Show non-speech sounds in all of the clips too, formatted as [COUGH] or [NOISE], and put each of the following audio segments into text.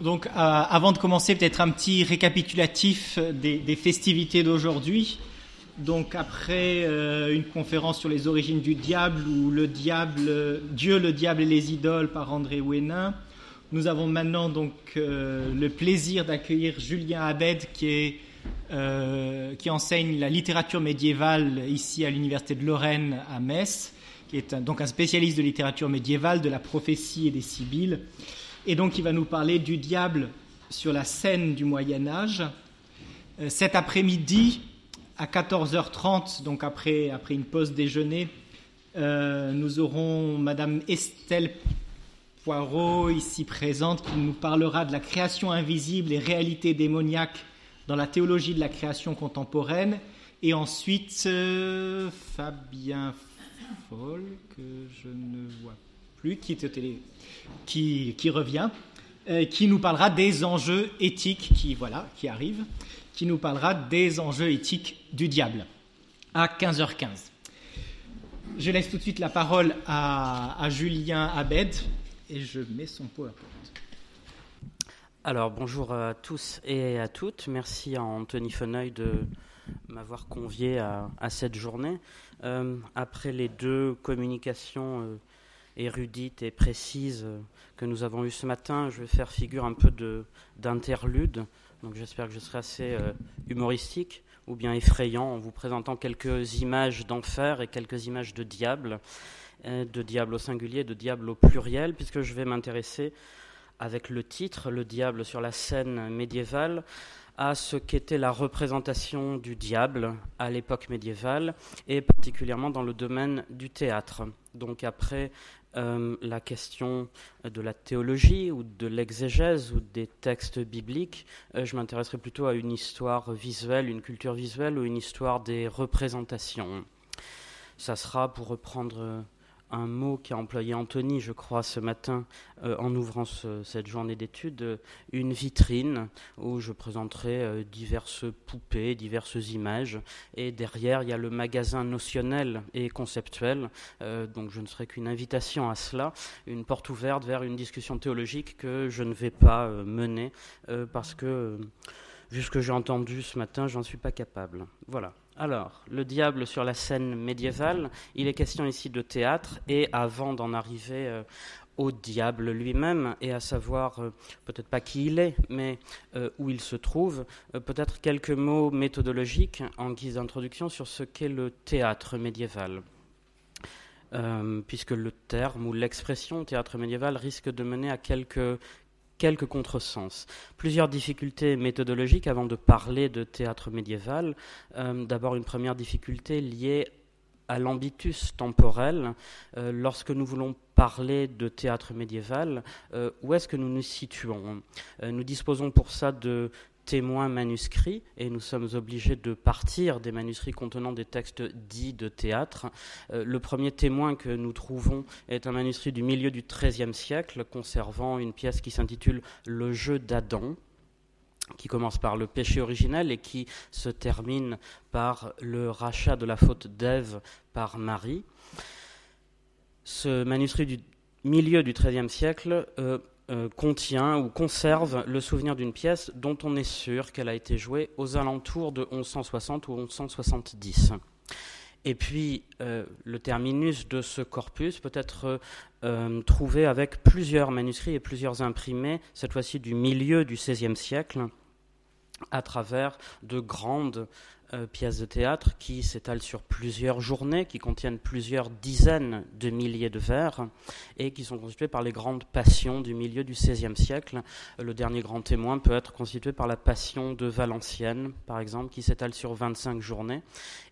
Donc, euh, avant de commencer, peut-être un petit récapitulatif des, festivités d'aujourd'hui. Donc, après euh, une conférence sur les origines du diable, ou le diable, Dieu, le diable et les idoles par André Ouénin, nous avons maintenant donc euh, le plaisir d'accueillir Julien Abed, qui enseigne la littérature médiévale ici à l'université de Lorraine à Metz, qui est donc un spécialiste de littérature médiévale, de la prophétie et des sibylles. Et donc il va nous parler du diable sur la scène du Moyen Âge. Euh, cet après-midi, à 14h30, donc après, une pause déjeuner, euh, nous aurons Madame Estelle Poirot, ici présente, qui nous parlera de la création invisible et réalité démoniaque dans la théologie de la création contemporaine. Et ensuite, euh, Fabien Foll, que je ne vois qui, revient, euh, qui nous parlera des enjeux éthiques qui, voilà, qui arrivent, qui nous parlera des enjeux éthiques du diable à 15h15. Je laisse tout de suite la parole à, Julien Abed et je mets son PowerPoint. Alors bonjour à tous et à toutes. Merci à Anthony Feneuil de m'avoir convié à, cette journée. Euh, après les deux communications euh, érudite et précise euh, que nous avons eue ce matin, je vais faire figure un peu d'interlude. Donc j'espère que je serai assez euh, humoristique ou bien effrayant en vous présentant quelques images d'enfer et quelques images de diable, euh, de diable au singulier, de diable au pluriel, puisque je vais m'intéresser avec le titre Le diable sur la scène médiévale à ce qu'était la représentation du diable à l'époque médiévale et particulièrement dans le domaine du théâtre. Donc après euh, la question de la théologie ou de l'exégèse ou des textes bibliques. Euh, je m'intéresserai plutôt à une histoire visuelle, une culture visuelle ou une histoire des représentations. Ça sera, pour reprendre un mot qu'a employé Anthony, je crois, ce matin euh, en ouvrant cette journée d'études, une vitrine où je présenterai euh, diverses poupées, diverses images. Et derrière, il y a le magasin notionnel et conceptuel. Euh, donc je ne serai qu'une invitation à cela, une porte ouverte vers une discussion théologique que je ne vais pas mener parce que, vu ce que j'ai entendu ce matin, j'en suis pas capable. Voilà. Alors, le diable sur la scène médiévale, il est question ici de théâtre, et avant d'en arriver euh, au diable lui-même, et à savoir euh, peut-être pas qui il est, mais euh, où il se trouve, peut-être quelques mots méthodologiques en guise d'introduction sur ce qu'est le théâtre médiéval. puisque le terme ou l'expression théâtre médiéval risque de mener à quelques quelques contresens. Plusieurs difficultés méthodologiques avant de parler de théâtre médiéval. Euh, d'abord une première difficulté liée à l'ambitus temporel. Euh, lorsque nous voulons parler de théâtre médiéval, euh, où est-ce que nous nous situons? Nous disposons pour ça de témoins manuscrits, et nous sommes obligés de partir des manuscrits contenant des textes dits de théâtre. Euh, le premier témoin que nous trouvons est un manuscrit du milieu du XIIIe siècle, conservant une pièce qui s'intitule Le jeu d'Adam, qui commence par le péché originel et qui se termine par le rachat de la faute d'Ève par Marie. Ce manuscrit du milieu du XIIIe siècle euh, euh, contient ou conserve le souvenir d'une pièce dont on est sûr qu'elle a été jouée aux alentours de 1160 ou 1170. Et puis, euh, le terminus de ce corpus peut être euh, trouvé avec plusieurs manuscrits et plusieurs imprimés, cette fois-ci du milieu du XVIe siècle, à travers de grandes euh, pièces de théâtre qui s'étalent sur plusieurs journées, qui contiennent plusieurs dizaines de milliers de vers et qui sont constituées par les grandes passions du milieu du XVIe siècle. Euh, le dernier grand témoin peut être constitué par la passion de Valenciennes, par exemple, qui s'étale sur 25 journées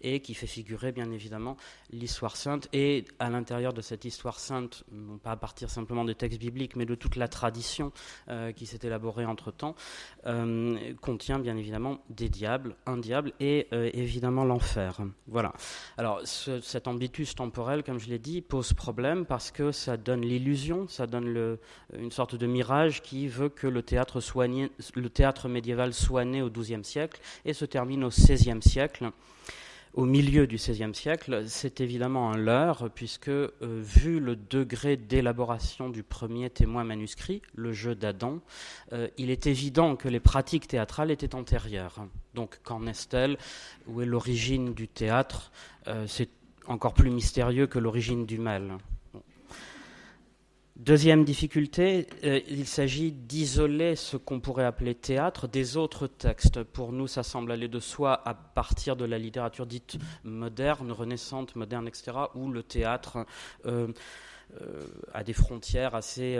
et qui fait figurer bien évidemment l'histoire sainte. Et à l'intérieur de cette histoire sainte, non pas à partir simplement des textes bibliques, mais de toute la tradition euh, qui s'est élaborée entre-temps, contient bien évidemment des diables, un diable et euh, évidemment l'enfer. Voilà. Alors cet ambitus temporel, comme je l'ai dit, pose problème parce que ça donne l'illusion, ça donne une sorte de mirage qui veut que le théâtre, le théâtre médiéval soit né au XIIe siècle et se termine au XVIe siècle au milieu du XVIe siècle, c'est évidemment un leurre, puisque euh, vu le degré d'élaboration du premier témoin manuscrit, le jeu d'Adam, euh, il est évident que les pratiques théâtrales étaient antérieures. Donc qu'en est-elle? Où est l'origine du théâtre? C'est encore plus mystérieux que l'origine du mal. Deuxième difficulté, euh, il s'agit d'isoler ce qu'on pourrait appeler théâtre des autres textes. Pour nous, ça semble aller de soi à partir de la littérature dite moderne, renaissante, moderne, etc., où le théâtre euh, euh, a des frontières assez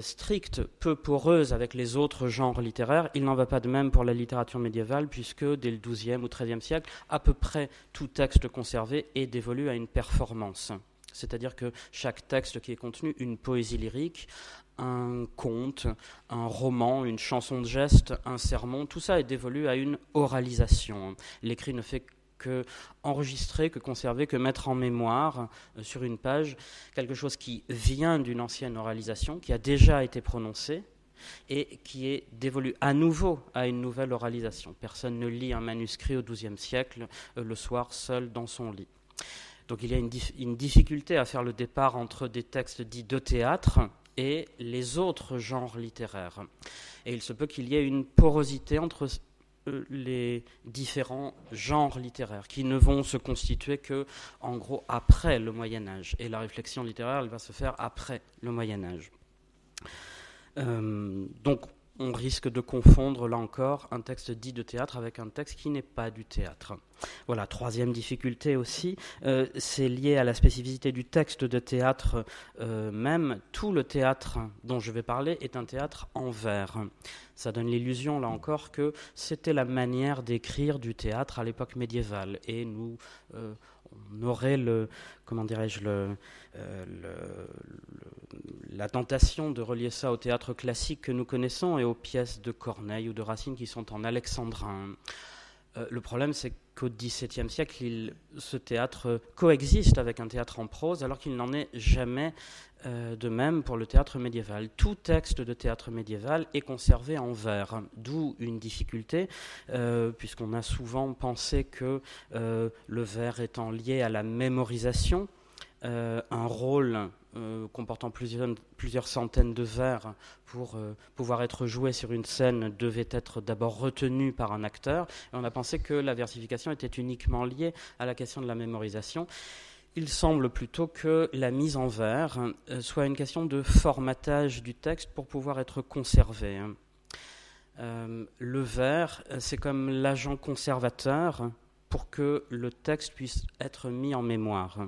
strictes, peu poreuses avec les autres genres littéraires. Il n'en va pas de même pour la littérature médiévale, puisque dès le XIIe ou XIIIe siècle, à peu près tout texte conservé est dévolu à une performance c'est-à-dire que chaque texte qui est contenu, une poésie lyrique, un conte, un roman, une chanson de geste, un sermon, tout ça est dévolu à une oralisation. L'écrit ne fait que enregistrer, que conserver, que mettre en mémoire euh, sur une page quelque chose qui vient d'une ancienne oralisation, qui a déjà été prononcée et qui est dévolu à nouveau à une nouvelle oralisation. Personne ne lit un manuscrit au XIIe siècle euh, le soir seul dans son lit. Donc il y a une, difficulté à faire le départ entre des textes dits de théâtre et les autres genres littéraires. Et il se peut qu'il y ait une porosité entre euh, les différents genres littéraires qui ne vont se constituer que, en gros, après le Moyen Âge. Et la réflexion littéraire, elle va se faire après le Moyen Âge. Euh, donc, on risque de confondre, là encore, un texte dit de théâtre avec un texte qui n'est pas du théâtre. Voilà, troisième difficulté aussi, euh, c'est lié à la spécificité du texte de théâtre euh, même. Tout le théâtre dont je vais parler est un théâtre en vers. Ça donne l'illusion, là encore, que c'était la manière d'écrire du théâtre à l'époque médiévale. Et nous, euh, on aurait le, comment dirais-je, le, la tentation de relier ça au théâtre classique que nous connaissons et aux pièces de Corneille ou de Racine qui sont en alexandrin. Euh, le problème, c'est qu'au XVIIe siècle, ce théâtre coexiste avec un théâtre en prose, alors qu'il n'en est jamais euh, de même pour le théâtre médiéval. Tout texte de théâtre médiéval est conservé en vers, d'où une difficulté, euh, puisqu'on a souvent pensé que le vers étant lié à la mémorisation, un rôle euh, comportant plusieurs, centaines de vers pour euh, pouvoir être joué sur une scène devait être d'abord retenu par un acteur. On a pensé que la versification était uniquement liée à la question de la mémorisation. Il semble plutôt que la mise en vers euh, soit une question de formatage du texte pour pouvoir être conservé. le vers, c'est comme l'agent conservateur pour que le texte puisse être mis en mémoire.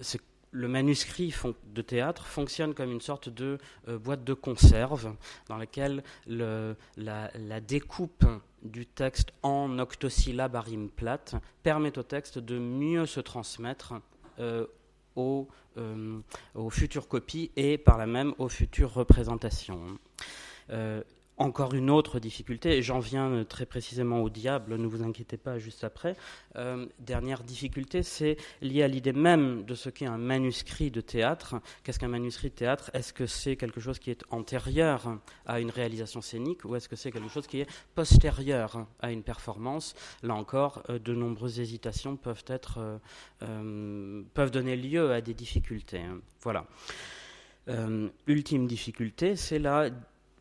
c'est le manuscrit de théâtre fonctionne comme une sorte de euh, boîte de conserve dans laquelle la, découpe du texte en octosyllabes à rime plate permet au texte de mieux se transmettre euh, aux, euh, aux, futures copies et par là même aux futures représentations encore une autre difficulté, et j'en viens euh, très précisément au diable, ne vous inquiétez pas juste après. Euh, dernière difficulté, c'est lié à l'idée même de ce qu'est un manuscrit de théâtre. Qu'est-ce qu'un manuscrit de théâtre? Est-ce que c'est quelque chose qui est antérieur à une réalisation scénique ou est-ce que c'est quelque chose qui est postérieur à une performance? Là encore, euh, de nombreuses hésitations peuvent, être, peuvent donner lieu à des difficultés. Voilà. ultime difficulté, c'est la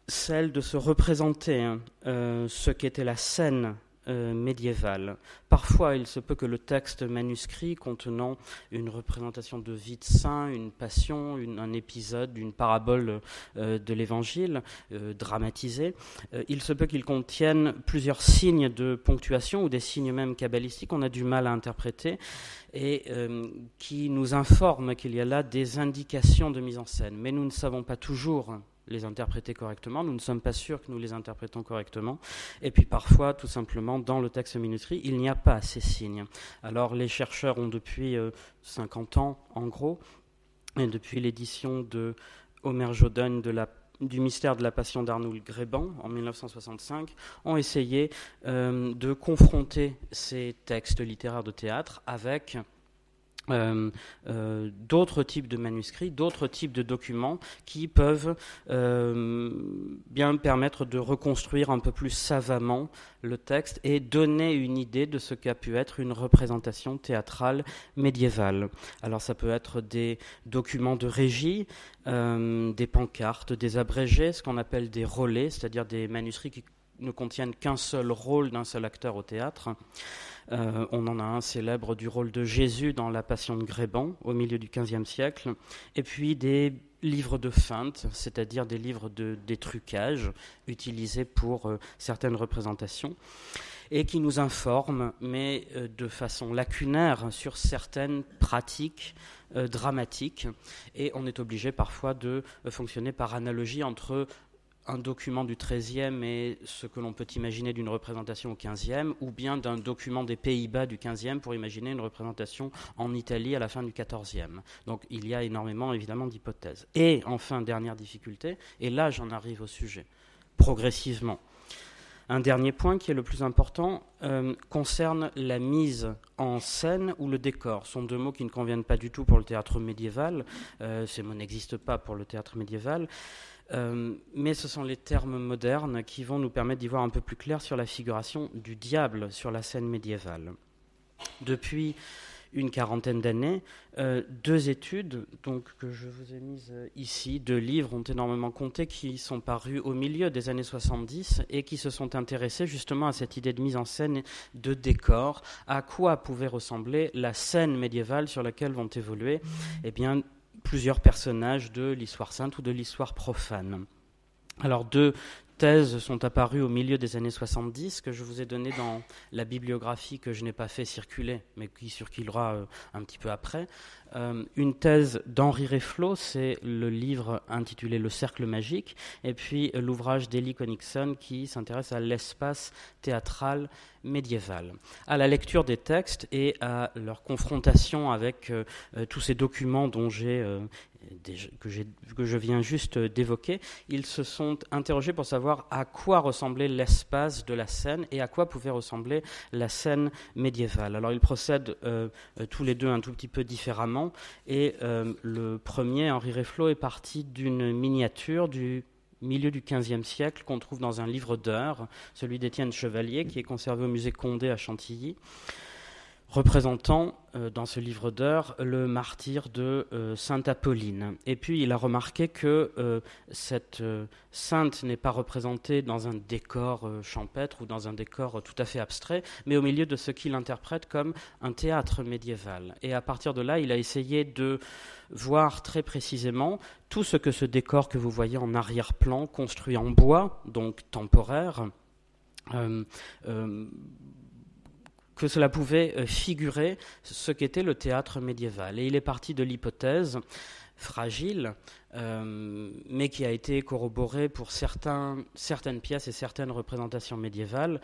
celle de se représenter hein, euh, ce qu'était la scène euh, médiévale. Parfois, il se peut que le texte manuscrit contenant une représentation de vie de saint, une passion, un épisode, une parabole euh, de l'évangile dramatisé, il se peut qu'il contienne plusieurs signes de ponctuation ou des signes même kabbalistiques qu'on a du mal à interpréter et qui nous informent qu'il y a là des indications de mise en scène. Mais nous ne savons pas toujours les interpréter correctement. Nous ne sommes pas sûrs que nous les interprétons correctement. Et puis parfois, tout simplement, dans le texte manuscrit, il n'y a pas ces signes. Alors les chercheurs ont depuis 50 euh, ans, en gros, et depuis l'édition de Omer Jodogne de la du mystère de la passion d'Arnoul Gréban en 1965 ont essayé euh, de confronter ces textes littéraires de théâtre avec euh, euh, d'autres types de manuscrits, d'autres types de documents qui peuvent euh, bien permettre de reconstruire un peu plus savamment le texte et donner une idée de ce qu'a pu être une représentation théâtrale médiévale. Alors ça peut être des documents de régie, des pancartes, des abrégés, ce qu'on appelle des relais, c'est-à-dire des manuscrits qui ne contiennent qu'un seul rôle d'un seul acteur au théâtre. Euh, on en a un célèbre du rôle de Jésus dans La Passion de Gréban au milieu du XVe siècle. Et puis des livres de feinte, c'est-à-dire des livres de détrucage utilisés pour euh, certaines représentations et qui nous informent, mais euh, de façon lacunaire, sur certaines pratiques dramatiques. Et on est obligé parfois de fonctionner par analogie entre un document du XIIIe et ce que l'on peut imaginer d'une représentation au XVe, ou bien d'un document des Pays-Bas du XVe pour imaginer une représentation en Italie à la fin du XIVe. Donc il y a énormément évidemment d'hypothèses. Et enfin, dernière difficulté, et là j'en arrive au sujet, progressivement. Un dernier point qui est le plus important euh, concerne la mise en scène ou le décor. Ce sont deux mots qui ne conviennent pas du tout pour le théâtre médiéval. Euh, ces mots n'existent pas pour le théâtre médiéval. Euh, mais ce sont les termes modernes qui vont nous permettre d'y voir un peu plus clair sur la figuration du diable sur la scène médiévale. Depuis une quarantaine d'années, euh, deux études donc, que je vous ai mises ici, deux livres ont énormément compté qui sont parus au milieu des années 70 et qui se sont intéressés justement à cette idée de mise en scène de décor, à quoi pouvait ressembler la scène médiévale sur laquelle vont évoluer eh bien, plusieurs personnages de l'histoire sainte ou de l'histoire profane. Alors deux thèses sont apparues au milieu des années 70 que je vous ai données dans la bibliographie que je n'ai pas fait circuler, mais qui circulera euh, un petit peu après. Euh, une thèse d'Henri Reflot, c'est le livre intitulé Le Cercle Magique, et puis l'ouvrage d'Elie Konigson qui s'intéresse à l'espace théâtral médiéval. À la lecture des textes et à leur confrontation avec euh, tous ces documents dont j'ai que, je viens juste d'évoquer, ils se sont interrogés pour savoir à quoi ressemblait l'espace de la scène et à quoi pouvait ressembler la scène médiévale. Alors ils procèdent euh, euh, tous les deux un tout petit peu différemment et euh, le premier, Henri Reflot, est parti d'une miniature du milieu du XVe siècle qu'on trouve dans un livre d'heures, celui d'Étienne Chevalier, qui est conservé au musée Condé à Chantilly représentant euh, dans ce livre d'heures le martyr de euh, Sainte Apolline. Et puis il a remarqué que euh, cette sainte n'est pas représentée dans un décor champêtre ou dans un décor tout à fait abstrait, mais au milieu de ce qu'il interprète comme un théâtre médiéval. Et à partir de là, il a essayé de voir très précisément tout ce que ce décor que vous voyez en arrière-plan, construit en bois, donc temporaire, que cela pouvait euh, figurer ce qu'était le théâtre médiéval. Et il est parti de l'hypothèse fragile, euh, mais qui a été corroborée pour certains, certaines pièces et certaines représentations médiévales,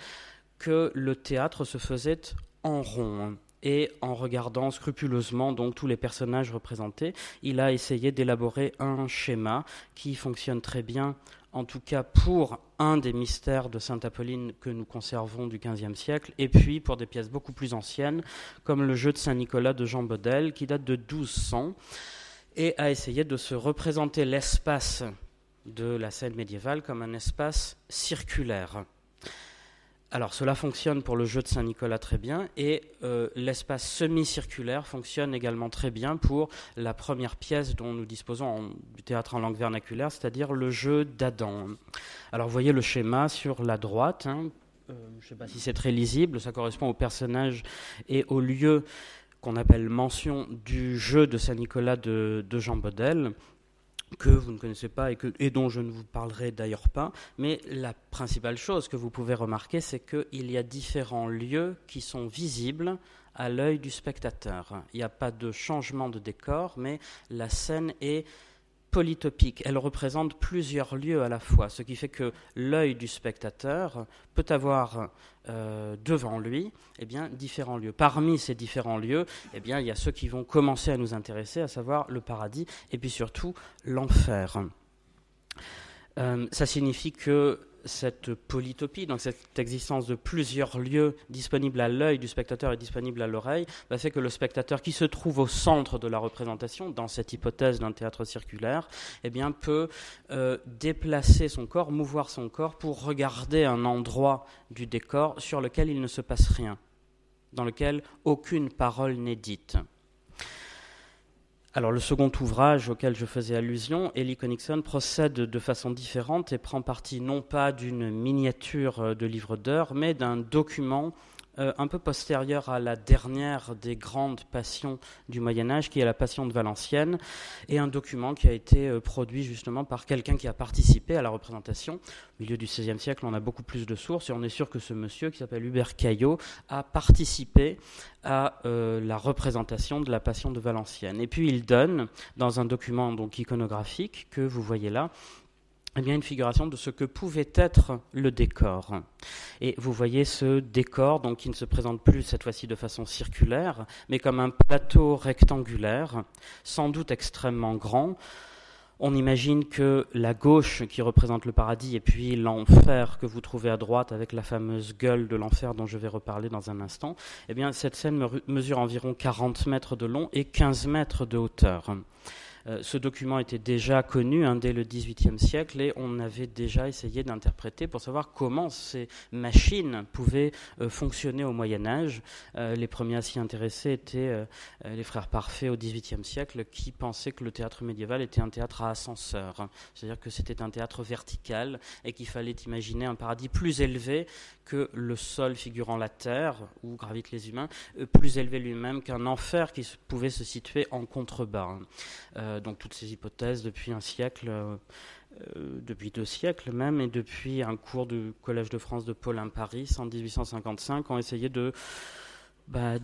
que le théâtre se faisait en rond. Et en regardant scrupuleusement donc tous les personnages représentés, il a essayé d'élaborer un schéma qui fonctionne très bien en tout cas pour un des mystères de Sainte Apolline que nous conservons du XVe siècle, et puis pour des pièces beaucoup plus anciennes, comme le jeu de Saint-Nicolas de Jean Baudel, qui date de 1200, et a essayé de se représenter l'espace de la scène médiévale comme un espace circulaire. Alors cela fonctionne pour le jeu de Saint-Nicolas très bien et euh, l'espace semi-circulaire fonctionne également très bien pour la première pièce dont nous disposons du théâtre en langue vernaculaire, c'est-à-dire le jeu d'Adam. Alors vous voyez le schéma sur la droite, hein. euh, je ne sais pas si c'est très lisible, ça correspond au personnage et au lieu qu'on appelle mention du jeu de Saint-Nicolas de, de Jean Baudel que vous ne connaissez pas et, dont je ne vous parlerai d'ailleurs pas. Mais la principale chose que vous pouvez remarquer, c'est qu'il y a différents lieux qui sont visibles à l'œil du spectateur. Il n'y a pas de changement de décor, mais la scène est polytopique. Elle représente plusieurs lieux à la fois, ce qui fait que l'œil du spectateur peut avoir euh, devant lui eh bien, différents lieux. Parmi ces différents lieux, eh bien, il y a ceux qui vont commencer à nous intéresser, à savoir le paradis et puis surtout l'enfer. Euh, ça signifie que cette polytopie, donc cette existence de plusieurs lieux disponibles à l'œil du spectateur et disponibles à l'oreille, bah, fait que le spectateur qui se trouve au centre de la représentation, dans cette hypothèse d'un théâtre circulaire, eh bien, peut euh, déplacer son corps, mouvoir son corps pour regarder un endroit du décor sur lequel il ne se passe rien, dans lequel aucune parole n'est dite. Alors le second ouvrage auquel je faisais allusion, Ellie Conixon, procède de façon différente et prend parti non pas d'une miniature euh, de livre d'heures, mais d'un document euh, un peu postérieure à la dernière des grandes passions du Moyen Âge, qui est la Passion de Valenciennes, et un document qui a été euh, produit justement par quelqu'un qui a participé à la représentation. Au milieu du XVIe siècle, on a beaucoup plus de sources, et on est sûr que ce monsieur, qui s'appelle Hubert Caillot, a participé à euh, la représentation de la Passion de Valenciennes. Et puis il donne, dans un document donc iconographique que vous voyez là, eh bien, une figuration de ce que pouvait être le décor. Et vous voyez ce décor, donc, qui ne se présente plus cette fois-ci de façon circulaire, mais comme un plateau rectangulaire, sans doute extrêmement grand. On imagine que la gauche qui représente le paradis et puis l'enfer que vous trouvez à droite avec la fameuse gueule de l'enfer dont je vais reparler dans un instant, eh bien, cette scène mesure environ 40 mètres de long et 15 mètres de hauteur. Euh, ce document était déjà connu hein, dès le XVIIIe siècle et on avait déjà essayé d'interpréter pour savoir comment ces machines pouvaient euh, fonctionner au Moyen Âge. Euh, les premiers à s'y intéresser étaient les frères parfaits au XVIIIe siècle qui pensaient que le théâtre médiéval était un théâtre à ascenseur, c'est-à-dire que c'était un théâtre vertical et qu'il fallait imaginer un paradis plus élevé que le sol figurant la terre où gravitent les humains, plus élevé lui-même qu'un enfer qui pouvait se situer en contrebas. Euh, donc toutes ces hypothèses depuis un siècle, euh, euh, depuis deux siècles même, et depuis un cours du Collège de France de Paulin Paris en 1855, ont essayé de, bah,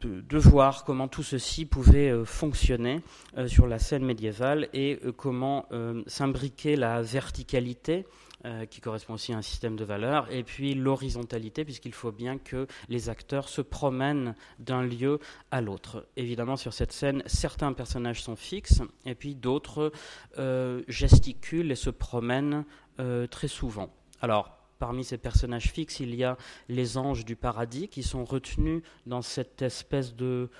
de, voir comment tout ceci pouvait fonctionner sur la scène médiévale et comment s'imbriquer la verticalité euh, qui correspond aussi à un système de valeurs, et puis l'horizontalité, puisqu'il faut bien que les acteurs se promènent d'un lieu à l'autre. Évidemment, sur cette scène, certains personnages sont fixes, et puis d'autres euh, gesticulent et se promènent euh, très souvent. Alors, Parmi ces personnages fixes, il y a les anges du paradis qui sont retenus dans cette espèce de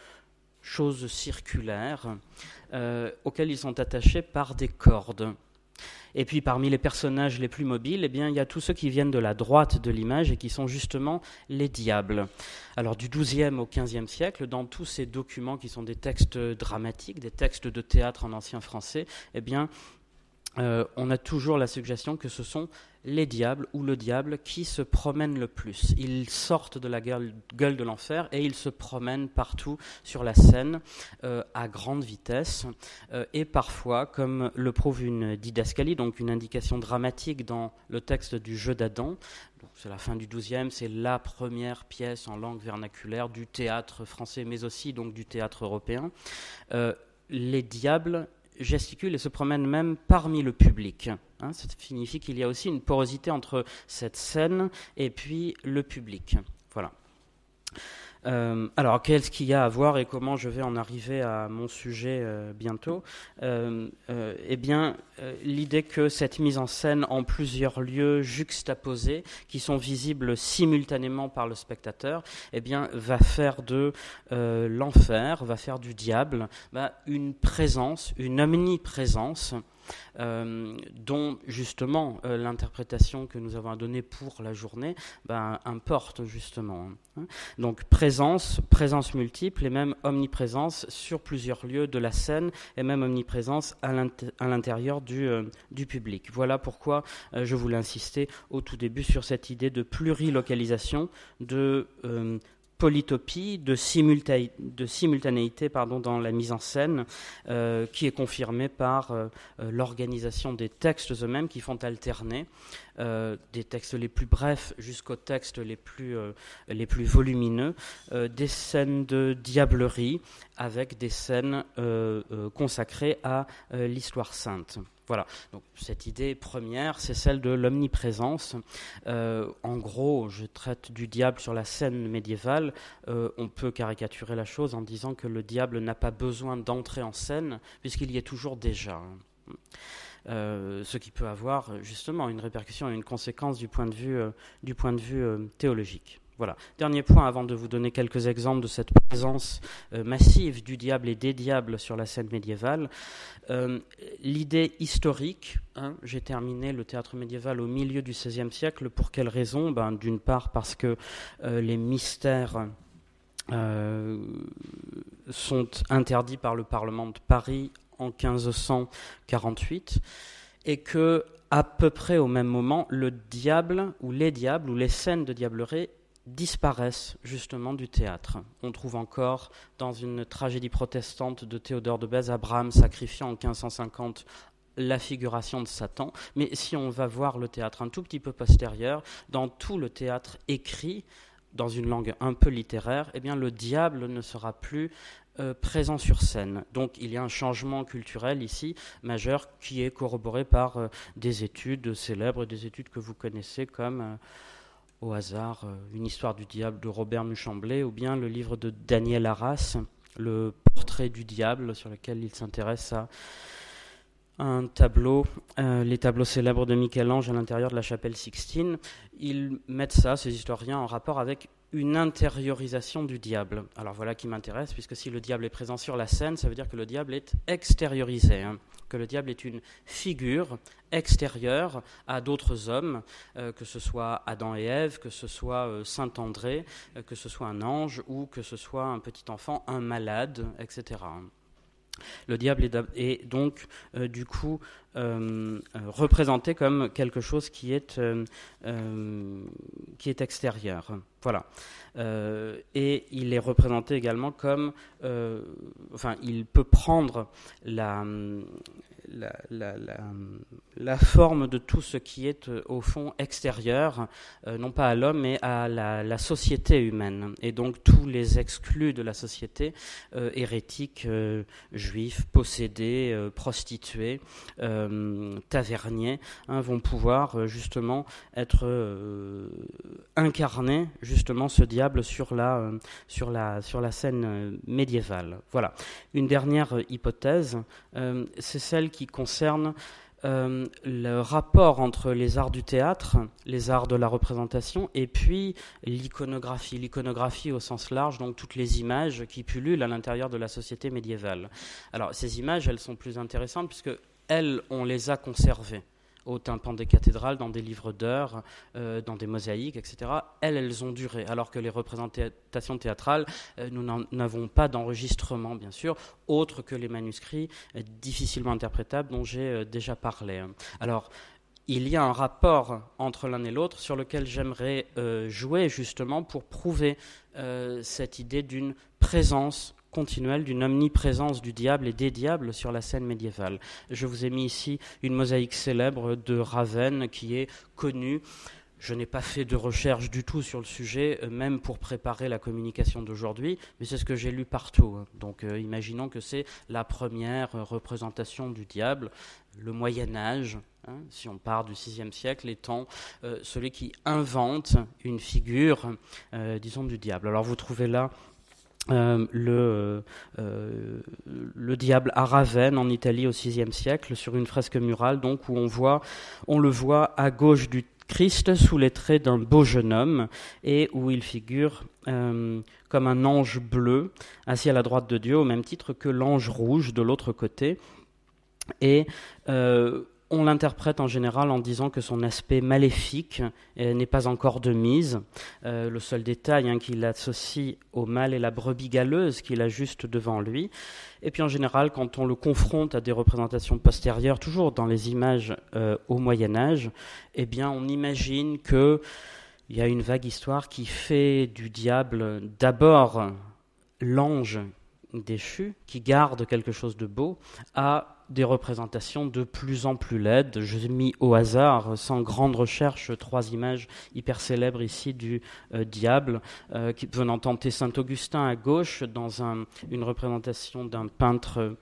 chose circulaire auxquelles ils sont attachés par des cordes. Et puis parmi les personnages les plus mobiles, eh bien, il y a tous ceux qui viennent de la droite de l'image et qui sont justement les diables. Alors du XIIe au XVe siècle, dans tous ces documents qui sont des textes dramatiques, des textes de théâtre en ancien français, eh bien, euh, on a toujours la suggestion que ce sont les diables ou le diable qui se promènent le plus. Ils sortent de la gueule, de l'enfer et ils se promènent partout sur la scène euh, à grande vitesse euh, et parfois, comme le prouve une didascalie, donc une indication dramatique dans le texte du jeu d'Adam, c'est la fin du XIIe, c'est la première pièce en langue vernaculaire du théâtre français, mais aussi donc du théâtre européen. les diables gesticule et se promène même parmi le public. Hein. ça signifie qu'il y a aussi une porosité entre cette scène et puis le public. Voilà. Euh, alors, qu'est-ce qu'il y a à voir et comment je vais en arriver à mon sujet euh, bientôt euh, Eh bien, l'idée que cette mise en scène en plusieurs lieux juxtaposés, qui sont visibles simultanément par le spectateur, eh bien, va faire de l'enfer, va faire du diable bah, une présence, une omniprésence dont justement euh, l'interprétation que nous avons à donner pour la journée ben, importe justement. Hein. Donc présence, présence multiple et même omniprésence sur plusieurs lieux de la scène et même omniprésence à l'intérieur euh, du, public. Voilà pourquoi je voulais insister au tout début sur cette idée de plurilocalisation, de polytopie, de, simultanéité pardon, dans la mise en scène, euh, qui est confirmée par euh, euh, l'organisation des textes eux-mêmes qui font alterner des textes les plus brefs jusqu'aux textes les plus, les plus volumineux, des scènes de diablerie avec des scènes consacrées à l'histoire sainte. Voilà, donc cette idée première, c'est celle de l'omniprésence. Euh, en gros, je traite du diable sur la scène médiévale. Euh, on peut caricaturer la chose en disant que le diable n'a pas besoin d'entrer en scène, puisqu'il y est toujours déjà. ce qui peut avoir justement une répercussion et une conséquence du point de vue théologique. Voilà. Dernier point avant de vous donner quelques exemples de cette présence euh, massive du diable et des diables sur la scène médiévale. Euh, l'idée historique, hein, j'ai terminé le théâtre médiéval au milieu du XVIe siècle. Pour quelle raison? Ben, D'une part parce que euh, les mystères sont interdits par le Parlement de Paris en 1548 et que à peu près au même moment, le diable ou les diables ou les scènes de diablerie disparaissent justement du théâtre. On trouve encore dans une tragédie protestante de Théodore de Bèze Abraham sacrifiant en 1550 la figuration de Satan. Mais si on va voir le théâtre un tout petit peu postérieur, dans tout le théâtre écrit, dans une langue un peu littéraire, eh bien le diable ne sera plus euh, présent sur scène. Donc il y a un changement culturel ici majeur qui est corroboré par euh, des études célèbres, des études que vous connaissez comme euh, au hasard euh, Une histoire du diable de Robert Muchamblet ou bien le livre de Daniel Arras, Le portrait du diable, sur lequel il s'intéresse à un tableau, euh, les tableaux célèbres de Michel-Ange à l'intérieur de la chapelle Sixtine. Ils mettent ça, ces historiens, en rapport avec une intériorisation du diable. Alors voilà qui m'intéresse, puisque si le diable est présent sur la scène, ça veut dire que le diable est extériorisé, hein. que le diable est une figure extérieure à d'autres hommes, euh, que ce soit Adam et Ève, que ce soit euh, Saint André, euh, que ce soit un ange ou que ce soit un petit enfant, un malade, etc. Le diable est, donc du coup représenté comme quelque chose qui est, qui est extérieur. Voilà. Euh, et il est représenté également comme, euh, enfin, il peut prendre la, la, forme de tout ce qui est euh, au fond extérieur, euh, non pas à l'homme, mais à la, société humaine. Et donc tous les exclus de la société, euh, hérétiques, juifs, possédés, prostitués, taverniers, hein, vont pouvoir justement être incarnés, justement ce diable sur la, sur la, sur la scène médiévale. Voilà. Une dernière hypothèse, c'est celle qui concerne euh, le rapport entre les arts du théâtre, les arts de la représentation, et puis l'iconographie. L'iconographie au sens large, donc toutes les images qui pullulent à l'intérieur de la société médiévale. Alors ces images, elles sont plus intéressantes puisque elles, on les a conservées au tympan des cathédrales, dans des livres d'heures, euh, dans des mosaïques, etc., elles, elles ont duré. Alors que les représentations théâtrales, euh, nous n'avons pas d'enregistrement, bien sûr, autre que les manuscrits euh, difficilement interprétables dont j'ai déjà parlé. Alors, il y a un rapport entre l'un et l'autre sur lequel j'aimerais jouer justement pour prouver cette idée d'une présence continuelle d'une omniprésence du diable et des diables sur la scène médiévale. Je vous ai mis ici une mosaïque célèbre de Ravenne qui est connue. Je n'ai pas fait de recherche du tout sur le sujet, euh, même pour préparer la communication d'aujourd'hui, mais c'est ce que j'ai lu partout. Hein. Donc euh, imaginons que c'est la première représentation du diable, le Moyen Âge, hein, si on part du VIe siècle, étant euh, celui qui invente une figure, disons, du diable. Alors vous trouvez là euh, le, euh, le diable à Ravenne en Italie au VIe siècle sur une fresque murale donc où on voit on le voit à gauche du Christ sous les traits d'un beau jeune homme et où il figure euh, comme un ange bleu assis à la droite de Dieu au même titre que l'ange rouge de l'autre côté. Et on l'interprète en général en disant que son aspect maléfique euh, n'est pas encore de mise. Euh, le seul détail hein, qu'il associe au mal est la brebis galeuse qu'il a juste devant lui. Et puis en général, quand on le confronte à des représentations postérieures, toujours dans les images euh, au Moyen Âge, eh bien on imagine que il y a une vague histoire qui fait du diable d'abord l'ange déchu, qui garde quelque chose de beau, à des représentations de plus en plus laides. J'ai mis au hasard, sans grande recherche, trois images hyper célèbres ici du euh, diable, euh, qui, venant tenter Saint-Augustin à gauche dans une représentation d'un peintre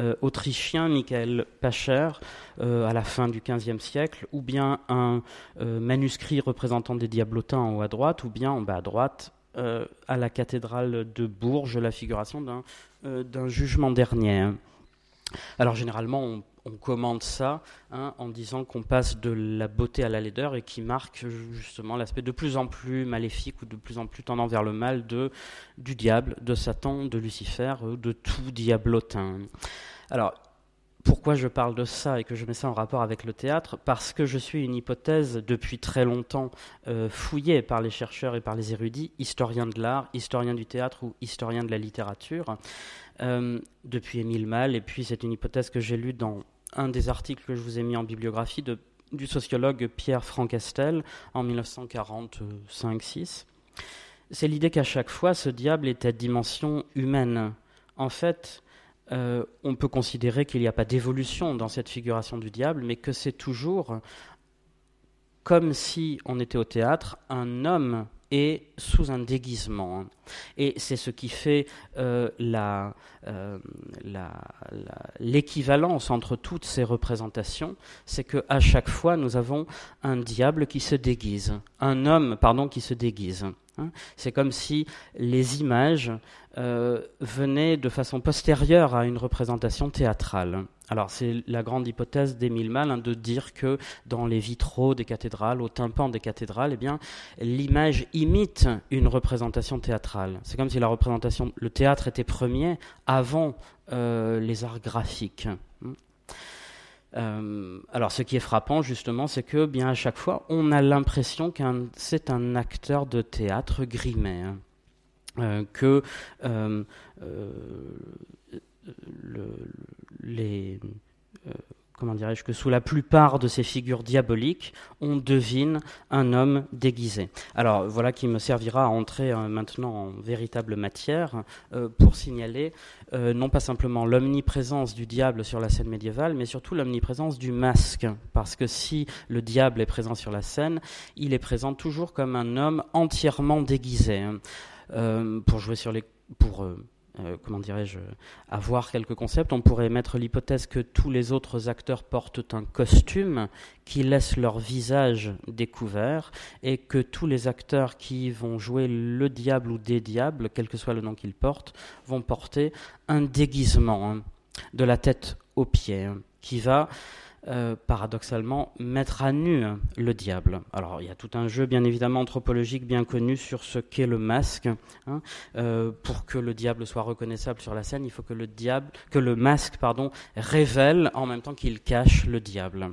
euh, autrichien, Michael Pacher, à la fin du XVe siècle, ou bien un manuscrit représentant des diablotins en haut à droite, ou bien en bas à droite, à la cathédrale de Bourges, la figuration d'un jugement dernier. Alors généralement, on commande ça hein, en disant qu'on passe de la beauté à la laideur et qui marque justement l'aspect de plus en plus maléfique ou de plus en plus tendant vers le mal de, du diable, de Satan, de Lucifer, de tout diablotin. Alors, pourquoi je parle de ça et que je mets ça en rapport avec le théâtre Parce que je suis une hypothèse depuis très longtemps euh, fouillée par les chercheurs et par les érudits, historiens de l'art, historiens du théâtre ou historiens de la littérature, euh, depuis Émile Malle. Et puis c'est une hypothèse que j'ai lue dans un des articles que je vous ai mis en bibliographie du sociologue Pierre Francastel en 1945-6. C'est l'idée qu'à chaque fois, ce diable est à dimension humaine. En fait, euh, on peut considérer qu'il n'y a pas d'évolution dans cette figuration du diable, mais que c'est toujours comme si on était au théâtre, un homme est sous un déguisement. Et c'est ce qui fait euh, euh, l'équivalence entre toutes ces représentations, c'est qu'à chaque fois nous avons un diable qui se déguise, un homme, pardon, qui se déguise. Hein. C'est comme si les images euh, venaient de façon postérieure à une représentation théâtrale. Alors c'est la grande hypothèse d'Émile Mal hein, de dire que dans les vitraux des cathédrales, au tympan des cathédrales, eh bien l'image imite une représentation théâtrale. C'est comme si la représentation, le théâtre était premier avant euh, les arts graphiques. Hein. Euh, alors, ce qui est frappant, justement, c'est que, bien à chaque fois, on a l'impression que c'est un acteur de théâtre grimé, hein. Euh, que euh, les comment dirais-je, que sous la plupart de ces figures diaboliques, on devine un homme déguisé. Alors voilà qui me servira à entrer euh, maintenant en véritable matière euh, pour signaler euh, non pas simplement l'omniprésence du diable sur la scène médiévale, mais surtout l'omniprésence du masque. Parce que si le diable est présent sur la scène, il est présent toujours comme un homme entièrement déguisé. Hein. pour jouer sur les... pour euh, comment dirais-je, avoir quelques concepts, on pourrait mettre l'hypothèse que tous les autres acteurs portent un costume qui laisse leur visage découvert et que tous les acteurs qui vont jouer le diable ou des diables, quel que soit le nom qu'ils portent, vont porter un déguisement hein, de la tête aux pieds hein, qui va euh, paradoxalement, mettre à nu le diable. Alors, il y a tout un jeu, bien évidemment, anthropologique bien connu sur ce qu'est le masque. Hein. Euh, pour que le diable soit reconnaissable sur la scène, il faut que le, diable, que le masque pardon, révèle en même temps qu'il cache le diable.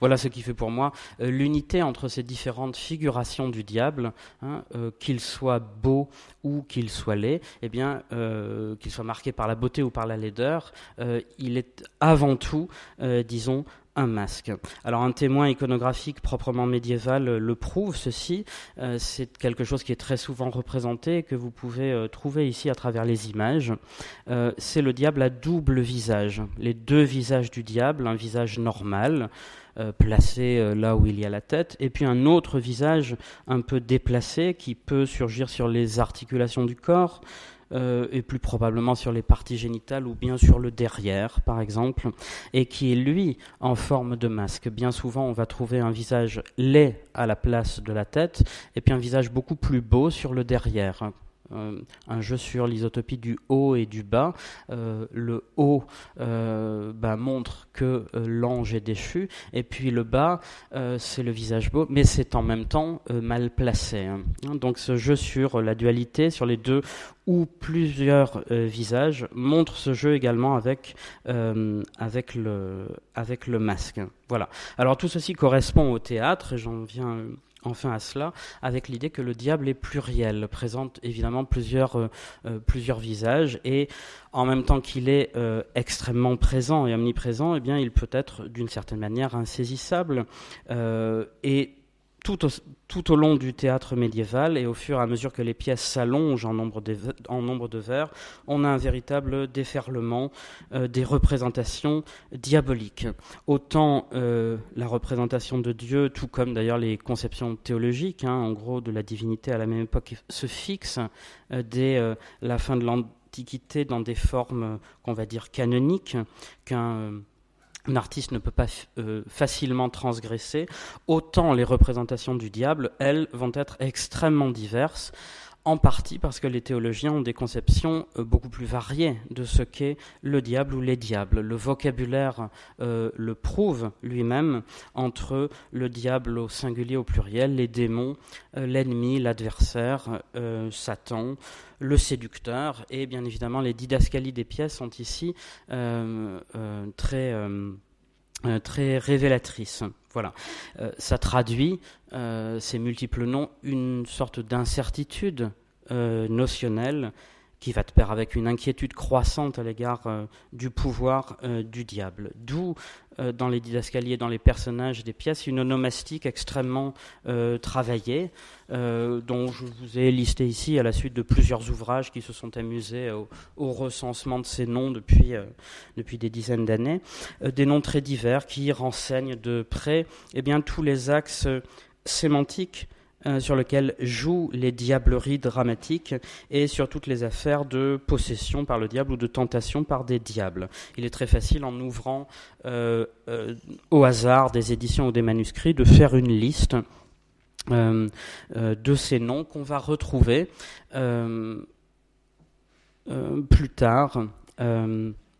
Voilà ce qui fait pour moi euh, l'unité entre ces différentes figurations du diable, hein, euh, qu'il soit beau ou qu'il soit laid, eh bien, euh, qu'il soit marqué par la beauté ou par la laideur, il est avant tout, disons, un masque. Alors un témoin iconographique proprement médiéval le prouve, ceci, c'est quelque chose qui est très souvent représenté, que vous pouvez trouver ici à travers les images. c'est le diable à double visage, les deux visages du diable, un visage normal, placé euh, là où il y a la tête, et puis un autre visage un peu déplacé qui peut surgir sur les articulations du corps, euh, et plus probablement sur les parties génitales ou bien sur le derrière, par exemple, et qui est lui en forme de masque. Bien souvent, on va trouver un visage laid à la place de la tête, et puis un visage beaucoup plus beau sur le derrière, euh, un jeu sur l'isotopie du haut et du bas. Euh, le haut euh, bah, montre que l'ange est déchu, et puis le bas, c'est le visage beau, mais c'est en même temps mal placé. Hein. Donc ce jeu sur la dualité, sur les deux ou plusieurs visages, montre ce jeu également avec, avec, le, avec le masque. Voilà. Alors tout ceci correspond au théâtre, et j'en viens enfin à cela, avec l'idée que le diable est pluriel, présente évidemment plusieurs, euh, euh, visages, et en même temps qu'il est euh, extrêmement présent et omniprésent, eh il peut être d'une certaine manière insaisissable. et tout au, long du théâtre médiéval et au fur et à mesure que les pièces s'allongent en, nombre de, vers, on a un véritable déferlement euh, des représentations diaboliques. Autant euh, la représentation de Dieu, tout comme d'ailleurs les conceptions théologiques, hein, en gros de la divinité à la même époque, se fixent euh, dès la fin de l'Antiquité dans des formes qu'on va dire canoniques qu'un un artiste ne peut pas euh, facilement transgresser, autant les représentations du diable, elles, vont être extrêmement diverses en partie parce que les théologiens ont des conceptions euh, beaucoup plus variées de ce qu'est le diable ou les diables. Le vocabulaire euh, le prouve lui-même entre le diable au singulier au pluriel, les démons, euh, l'ennemi, l'adversaire, Satan, le séducteur, et bien évidemment les didascalies des pièces sont ici très très révélatrices. Voilà. ça traduit ces multiples noms une sorte d'incertitude euh, notionnelle qui va te pair avec une inquiétude croissante à l'égard euh, du pouvoir euh, du diable. D'où, dans les didascaliers, dans les personnages des pièces, une onomastique extrêmement travaillée, dont je vous ai listé ici à la suite de plusieurs ouvrages qui se sont amusés au, recensement de ces noms depuis, depuis des dizaines d'années. des noms très divers qui renseignent de près eh bien, tous les axes sémantiques euh, sur lequel jouent les diableries dramatiques et sur toutes les affaires de possession par le diable ou de tentation par des diables. Il est très facile en ouvrant euh, euh, au hasard des éditions ou des manuscrits de faire une liste de ces noms qu'on va retrouver plus tard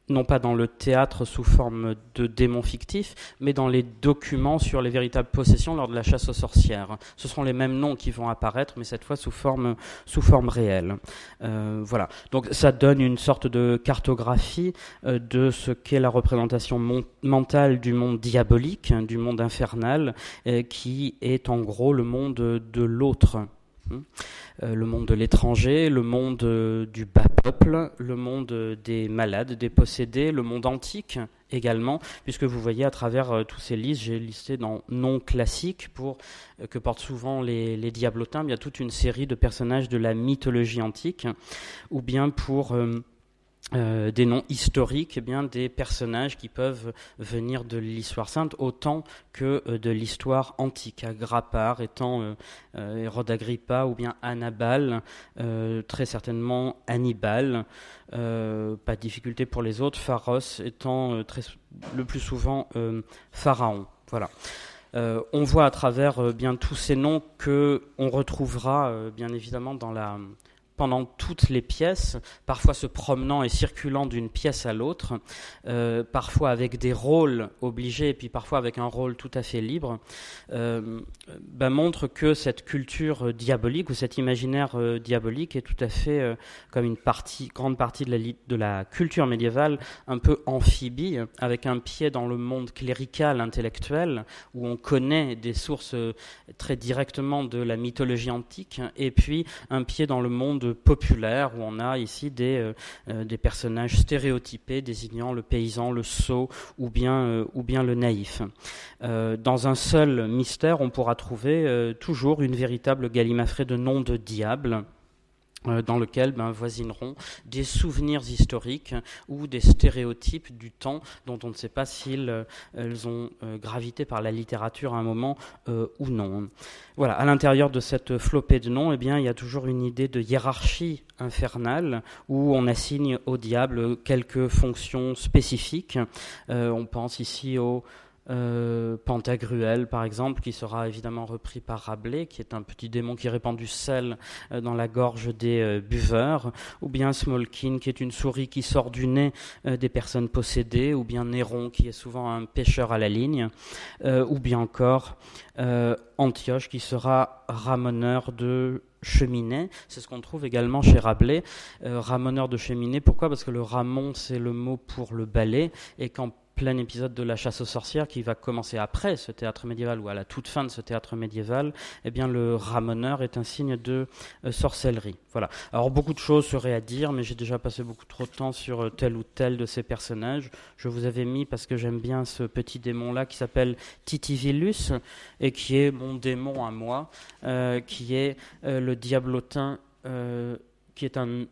non pas dans le théâtre sous forme de démons fictifs, mais dans les documents sur les véritables possessions lors de la chasse aux sorcières. Ce seront les mêmes noms qui vont apparaître, mais cette fois sous forme, sous forme réelle. Euh, voilà. Donc ça donne une sorte de cartographie euh, de ce qu'est la représentation mentale du monde diabolique, hein, du monde infernal, euh, qui est en gros le monde de l'autre. Hein. Euh, le monde de l'étranger, le monde euh, du bas peuple, le monde euh, des malades, des possédés, le monde antique également, puisque vous voyez à travers tous ces listes, j'ai listé dans non classiques pour que portent souvent les, diablotins, il y a toute une série de personnages de la mythologie antique, ou bien pour des noms historiques, eh bien des personnages qui peuvent venir de l'histoire sainte autant que euh, de l'histoire antique. Agrapar étant euh, euh Hérode Agrippa ou bien Annabal, très certainement Hannibal. pas de difficulté pour les autres. Pharos étant le plus souvent Pharaon. Voilà. on voit à travers bien tous ces noms que on retrouvera bien évidemment dans la pendant toutes les pièces, parfois se promenant et circulant d'une pièce à l'autre, euh, parfois avec des rôles obligés et puis parfois avec un rôle tout à fait libre, euh, ben montre que cette culture diabolique ou cet imaginaire euh, diabolique est tout à fait comme une partie, grande partie de la culture médiévale, un peu amphibie, avec un pied dans le monde clérical intellectuel où on connaît des sources très directement de la mythologie antique, et puis un pied dans le monde populaire où on a ici des, euh, euh, des personnages stéréotypés désignant le paysan, le sot ou bien, euh, ou bien le naïf. dans un seul mystère, on pourra trouver toujours une véritable galimafrée de noms de diables dans lequel ben, voisineront des souvenirs historiques ou des stéréotypes du temps dont on ne sait pas s'ils euh, ont euh, gravité par la littérature à un moment ou non. Voilà, à l'intérieur de cette flopée de noms, eh bien, il y a toujours une idée de hiérarchie infernale où on assigne au diable quelques fonctions spécifiques. on pense ici au euh, Pantagruel, par exemple, qui sera évidemment repris par Rabelais, qui est un petit démon qui répand du sel euh, dans la gorge des euh, buveurs, ou bien Smolkin, qui est une souris qui sort du nez des personnes possédées, ou bien Néron, qui est souvent un pêcheur à la ligne, ou bien encore Antioche, qui sera ramoneur de cheminée. C'est ce qu'on trouve également chez Rabelais. ramoneur de cheminée, pourquoi? Parce que le ramon, c'est le mot pour le balai, et quand plein épisode de la chasse aux sorcières qui va commencer après ce théâtre médiéval ou à la toute fin de ce théâtre médiéval, eh bien le ramoneur est un signe de euh, sorcellerie. Voilà. Alors beaucoup de choses seraient à dire, mais j'ai déjà passé beaucoup trop de temps sur euh, tel ou tel de ces personnages. Je vous avais mis parce que j'aime bien ce petit démon là qui s'appelle Titivillus et qui est mon démon à moi, euh, qui est le diablotin qui est un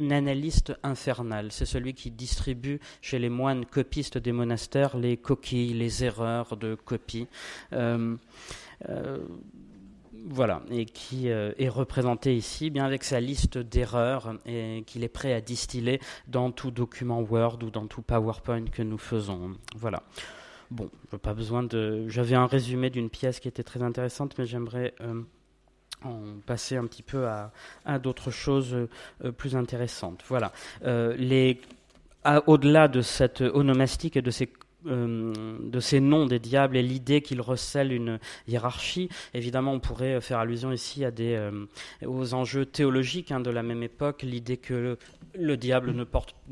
analyste infernal. C'est celui qui distribue chez les moines copistes des monastères les coquilles, les erreurs de copie. Euh, euh, voilà, et qui euh, est représenté ici bien avec sa liste d'erreurs et qu'il est prêt à distiller dans tout document Word ou dans tout PowerPoint que nous faisons. Voilà. Bon, pas besoin de. J'avais un résumé d'une pièce qui était très intéressante, mais j'aimerais passer un petit peu à, d'autres choses plus intéressantes. Voilà. au-delà de cette onomastique et de ces euh, de ces noms des diables et l'idée qu'ils recèlent une hiérarchie. Évidemment, on pourrait faire allusion ici à des, euh, aux enjeux théologiques hein, de la même époque, l'idée que le, diable ne,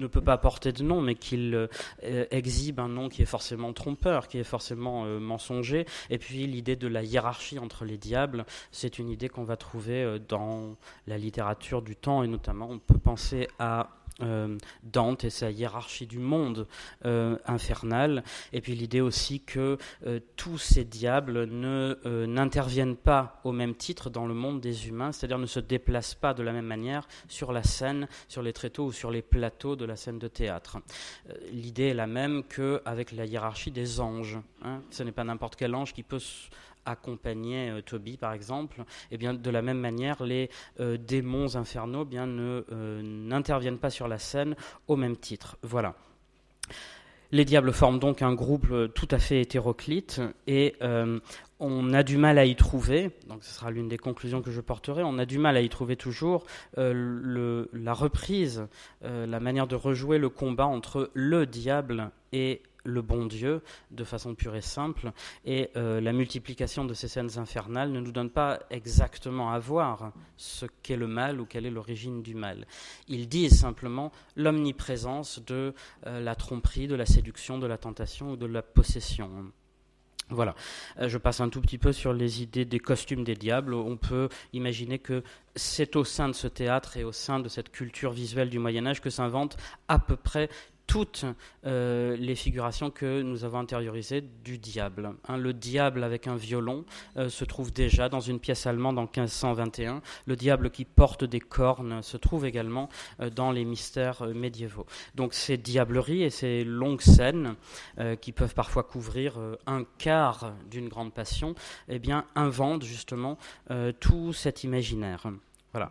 peut pas porter de nom, mais qu'il euh, exhibe un nom qui est forcément trompeur, qui est forcément mensonger. Et puis l'idée de la hiérarchie entre les diables, c'est une idée qu'on va trouver dans la littérature du temps, et notamment on peut penser à euh, Dante et sa hiérarchie du monde euh, infernal, et puis l'idée aussi que euh, tous ces diables ne n'interviennent pas au même titre dans le monde des humains, c'est-à-dire ne se déplacent pas de la même manière sur la scène, sur les tréteaux ou sur les plateaux de la scène de théâtre. l'idée est la même qu'avec la hiérarchie des anges. Hein. Ce n'est pas n'importe quel ange qui peut accompagnait euh, Toby, par exemple, et eh bien de la même manière, les euh, démons infernaux eh bien ne euh, n'interviennent pas sur la scène au même titre. Voilà. Les diables forment donc un groupe tout à fait hétéroclite et on a du mal à y trouver, donc ce sera l'une des conclusions que je porterai, on a du mal à y trouver toujours la reprise, la manière de rejouer le combat entre le diable et le bon Dieu de façon pure et simple, et euh, la multiplication de ces scènes infernales ne nous donne pas exactement à voir ce qu'est le mal ou quelle est l'origine du mal. Ils disent simplement l'omniprésence de euh, la tromperie, de la séduction, de la tentation ou de la possession. Voilà, euh, je passe un tout petit peu sur les idées des costumes des diables. On peut imaginer que c'est au sein de ce théâtre et au sein de cette culture visuelle du Moyen Âge que s'inventent à peu près toutes euh, les figurations que nous avons intériorisées du diable. Hein, le diable avec un violon euh, se trouve déjà dans une pièce allemande en 1521. Le diable qui porte des cornes se trouve également euh, dans les mystères médiévaux. Donc ces diableries et ces longues scènes qui peuvent parfois couvrir un quart d'une grande passion, eh inventent justement tout cet imaginaire. Voilà.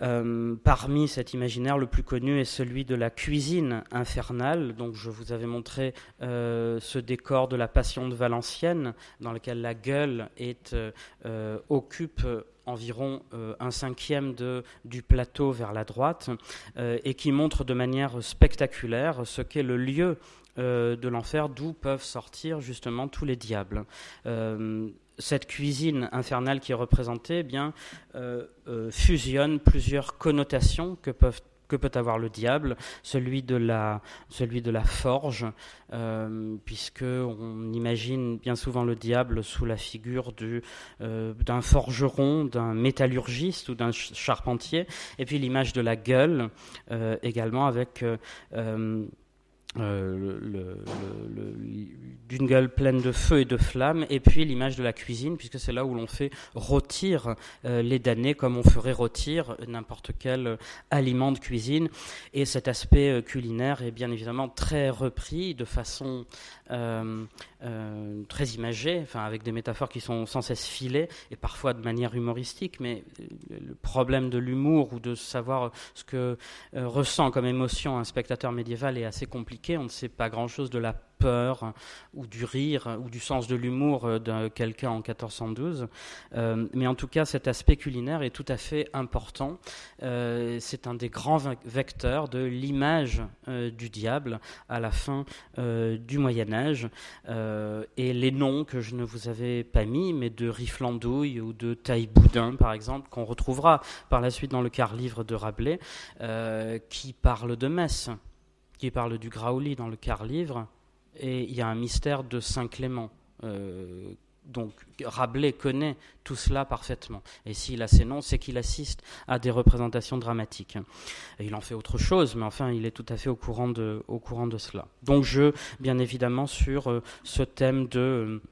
Euh, parmi cet imaginaire, le plus connu est celui de la cuisine infernale. Donc, je vous avais montré euh, ce décor de la Passion de Valenciennes, dans lequel la gueule euh, occupe environ un cinquième du plateau vers la droite, et qui montre de manière spectaculaire ce qu'est le lieu de l'enfer d'où peuvent sortir justement tous les diables cette cuisine infernale qui est représentée eh bien, euh, euh, fusionne plusieurs connotations que peut avoir le diable, celui de la, forge, euh, puisque on imagine bien souvent le diable sous la figure du, d'un forgeron, d'un métallurgiste ou d'un charpentier, et puis l'image de la gueule également avec euh, d'une gueule pleine de feu et de flammes, et puis l'image de la cuisine, puisque c'est là où l'on fait rôtir euh, les damnés comme on ferait rôtir n'importe quel aliment de cuisine. Et cet aspect euh, culinaire est bien évidemment très repris de façon très imagée, enfin avec des métaphores qui sont sans cesse filées, et parfois de manière humoristique, mais le problème de l'humour ou de savoir ce que ressent comme émotion un spectateur médiéval est assez compliqué on ne sait pas grand-chose de la peur ou du rire ou du sens de l'humour euh, de quelqu'un en 1412. Euh, mais en tout cas, cet aspect culinaire est tout à fait important. Euh, c'est un des grands vecteurs de l'image du diable à la fin du Moyen Âge. et les noms que je ne vous avais pas mis, mais de Riflandouille ou de Taille-Boudin, par exemple, qu'on retrouvera par la suite dans le quart livre de Rabelais, qui parle de messe qui parle du Graouli dans le quart livre, et il y a un mystère de Saint Clément. Euh, donc Rabelais connaît tout cela parfaitement. Et s'il a ces noms, c'est qu'il assiste à des représentations dramatiques. Il en fait autre chose, mais enfin, il est tout à fait au courant de, au courant de cela. Donc je, bien évidemment, sur euh, ce thème de... Euh,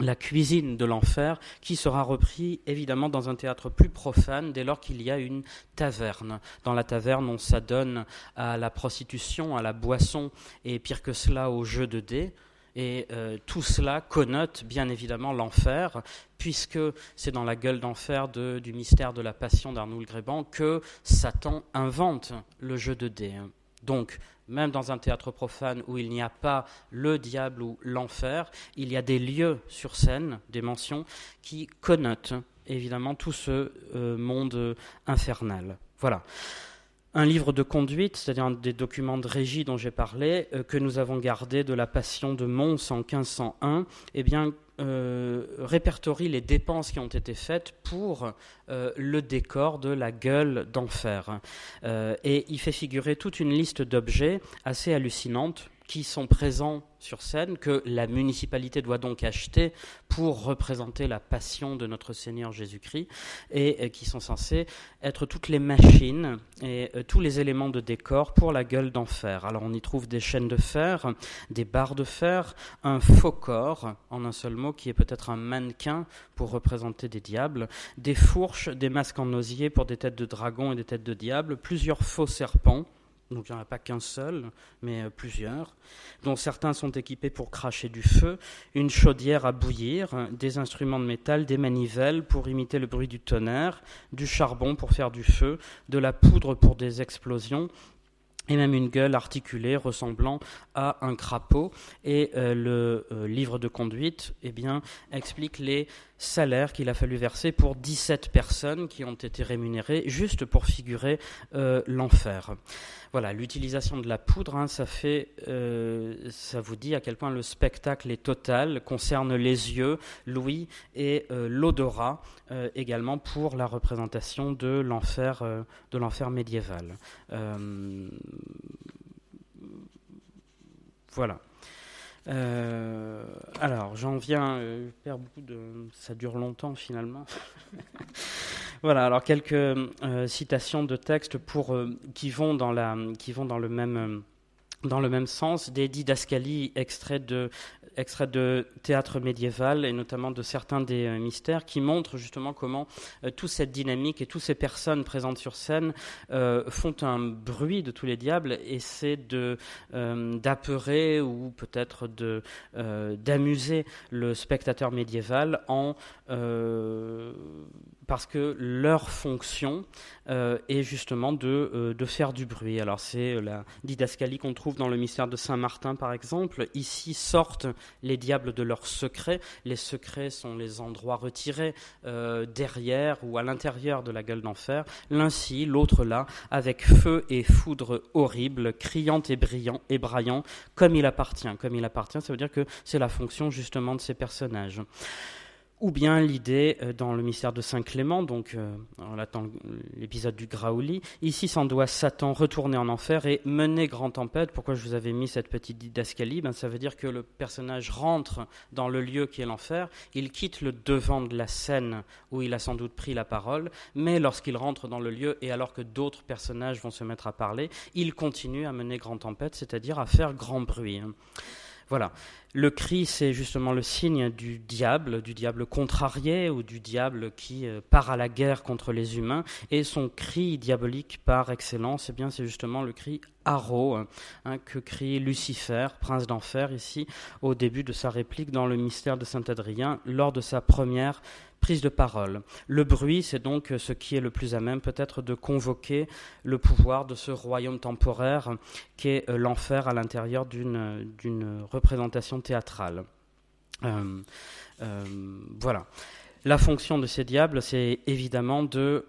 la cuisine de l'enfer, qui sera repris évidemment dans un théâtre plus profane dès lors qu'il y a une taverne. Dans la taverne, on s'adonne à la prostitution, à la boisson, et pire que cela, au jeu de dés. Et euh, tout cela connote bien évidemment l'enfer, puisque c'est dans la gueule d'enfer du mystère de la passion d'Arnoul Gréban que Satan invente le jeu de dés. Donc, même dans un théâtre profane où il n'y a pas le diable ou l'enfer, il y a des lieux sur scène, des mentions, qui connotent évidemment tout ce monde infernal. Voilà un livre de conduite, c'est-à-dire des documents de régie dont j'ai parlé, euh, que nous avons gardé de la Passion de Mons en 1501, eh bien, euh, répertorie les dépenses qui ont été faites pour euh, le décor de la gueule d'enfer. et il fait figurer toute une liste d'objets assez hallucinantes qui sont présents sur scène, que la municipalité doit donc acheter pour représenter la passion de notre Seigneur Jésus-Christ, et euh, qui sont censés être toutes les machines et euh, tous les éléments de décor pour la gueule d'enfer. Alors on y trouve des chaînes de fer, des barres de fer, un faux corps, en un seul mot, qui est peut-être un mannequin pour représenter des diables, des fourches, des masques en osier pour des têtes de dragon et des têtes de diable, plusieurs faux serpents, donc il n'y en a pas qu'un seul, mais euh, plusieurs, dont certains sont équipés pour cracher du feu, une chaudière à bouillir, des instruments de métal, des manivelles pour imiter le bruit du tonnerre, du charbon pour faire du feu, de la poudre pour des explosions, et même une gueule articulée ressemblant à un crapaud. Et euh, le euh, livre de conduite eh explique les salaires qu'il a fallu verser pour 17 personnes qui ont été rémunérées juste pour figurer euh, l'enfer. Voilà, l'utilisation de la poudre, hein, ça fait, ça vous dit à quel point le spectacle est total, concerne les yeux, l'ouïe et l'odorat également pour la représentation de l'enfer médiéval. Voilà. Euh, alors, j'en viens, euh, beaucoup de. Ça dure longtemps finalement. [LAUGHS] voilà, alors quelques euh, citations de textes pour, qui, vont dans la, qui vont dans le même dans le même sens, des didascalies extraits de, extraits de théâtre médiéval et notamment de certains des euh, mystères qui montrent justement comment euh, toute cette dynamique et toutes ces personnes présentes sur scène euh, font un bruit de tous les diables et c'est de d'apeurer ou peut-être d'amuser le spectateur médiéval en parce que leur fonction euh, est justement de, euh, de, faire du bruit. Alors c'est euh, la didascalie qu'on trouve dans le mystère de Saint Martin par exemple. Ici sortent les diables de leurs secrets. Les secrets sont les endroits retirés derrière ou à l'intérieur de la gueule d'enfer. L'un ci, l'autre là, avec feu et foudre horrible, criant et brillant et braillant, comme il appartient. Comme il appartient, ça veut dire que c'est la fonction justement de ces personnages ou bien l'idée euh, dans le mystère de Saint Clément, donc euh, on attend l'épisode du Graouli, ici s'en doit Satan retourner en enfer et mener grande tempête. Pourquoi je vous avais mis cette petite didascalie? Ben, Ça veut dire que le personnage rentre dans le lieu qui est l'enfer, il quitte le devant de la scène où il a sans doute pris la parole, mais lorsqu'il rentre dans le lieu et alors que d'autres personnages vont se mettre à parler, il continue à mener grande tempête, c'est-à-dire à faire grand bruit. Voilà. Le cri, c'est justement le signe du diable, du diable contrarié ou du diable qui euh, part à la guerre contre les humains. Et son cri diabolique par excellence, eh bien, c'est justement le cri Haro, hein, que crie Lucifer, prince d'enfer, ici, au début de sa réplique dans le mystère de Saint Adrien, lors de sa première prise de parole. Le bruit, c'est donc ce qui est le plus à même peut-être de convoquer le pouvoir de ce royaume temporaire qu'est euh, l'enfer à l'intérieur d'une représentation théâtrale. Euh, euh, voilà. La fonction de ces diables, c'est évidemment de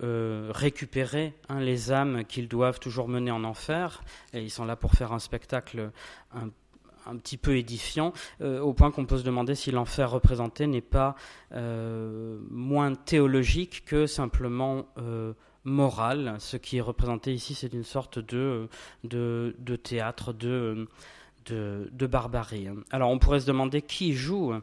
récupérer hein, les âmes qu'ils doivent toujours mener en enfer. Et ils sont là pour faire un spectacle un petit peu édifiant, euh, au point qu'on peut se demander si l'enfer représenté n'est pas euh, moins théologique que simplement euh, moral. Ce qui est représenté ici, c'est une sorte de, de, théâtre, de, de, barbarie. Alors on pourrait se demander qui joue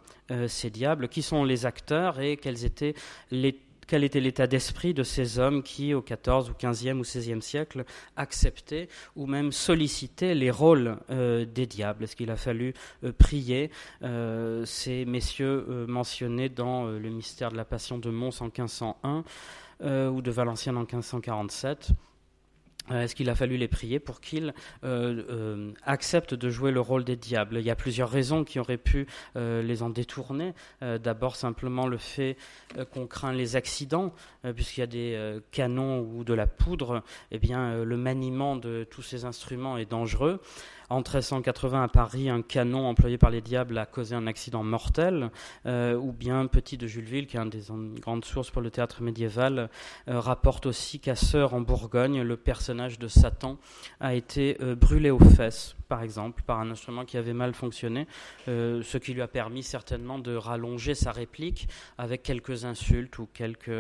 ces diables, qui sont les acteurs et quels étaient les quel était l'état d'esprit de ces hommes qui, au XIVe ou XVe ou XVIe siècle, acceptaient ou même sollicitaient les rôles euh, des diables? Est-ce qu'il a fallu euh, prier euh, ces messieurs mentionnés dans le mystère de la Passion de Mons en 1501 ou de Valenciennes en 1547 euh, est-ce qu'il a fallu les prier pour qu'ils euh, euh, acceptent de jouer le rôle des diables? Il y a plusieurs raisons qui auraient pu les en détourner. D'abord simplement le fait qu'on craint les accidents, puisqu'il y a des canons ou de la poudre. Eh bien, le maniement de tous ces instruments est dangereux. En 1380 à Paris, un canon employé par les diables a causé un accident mortel, euh, ou bien Petit de Jules Ville, qui est une des grandes sources pour le théâtre médiéval, euh, rapporte aussi qu'à Sœur, en Bourgogne, le personnage de Satan a été euh, brûlé aux fesses, par exemple, par un instrument qui avait mal fonctionné, ce qui lui a permis certainement de rallonger sa réplique avec quelques insultes ou quelques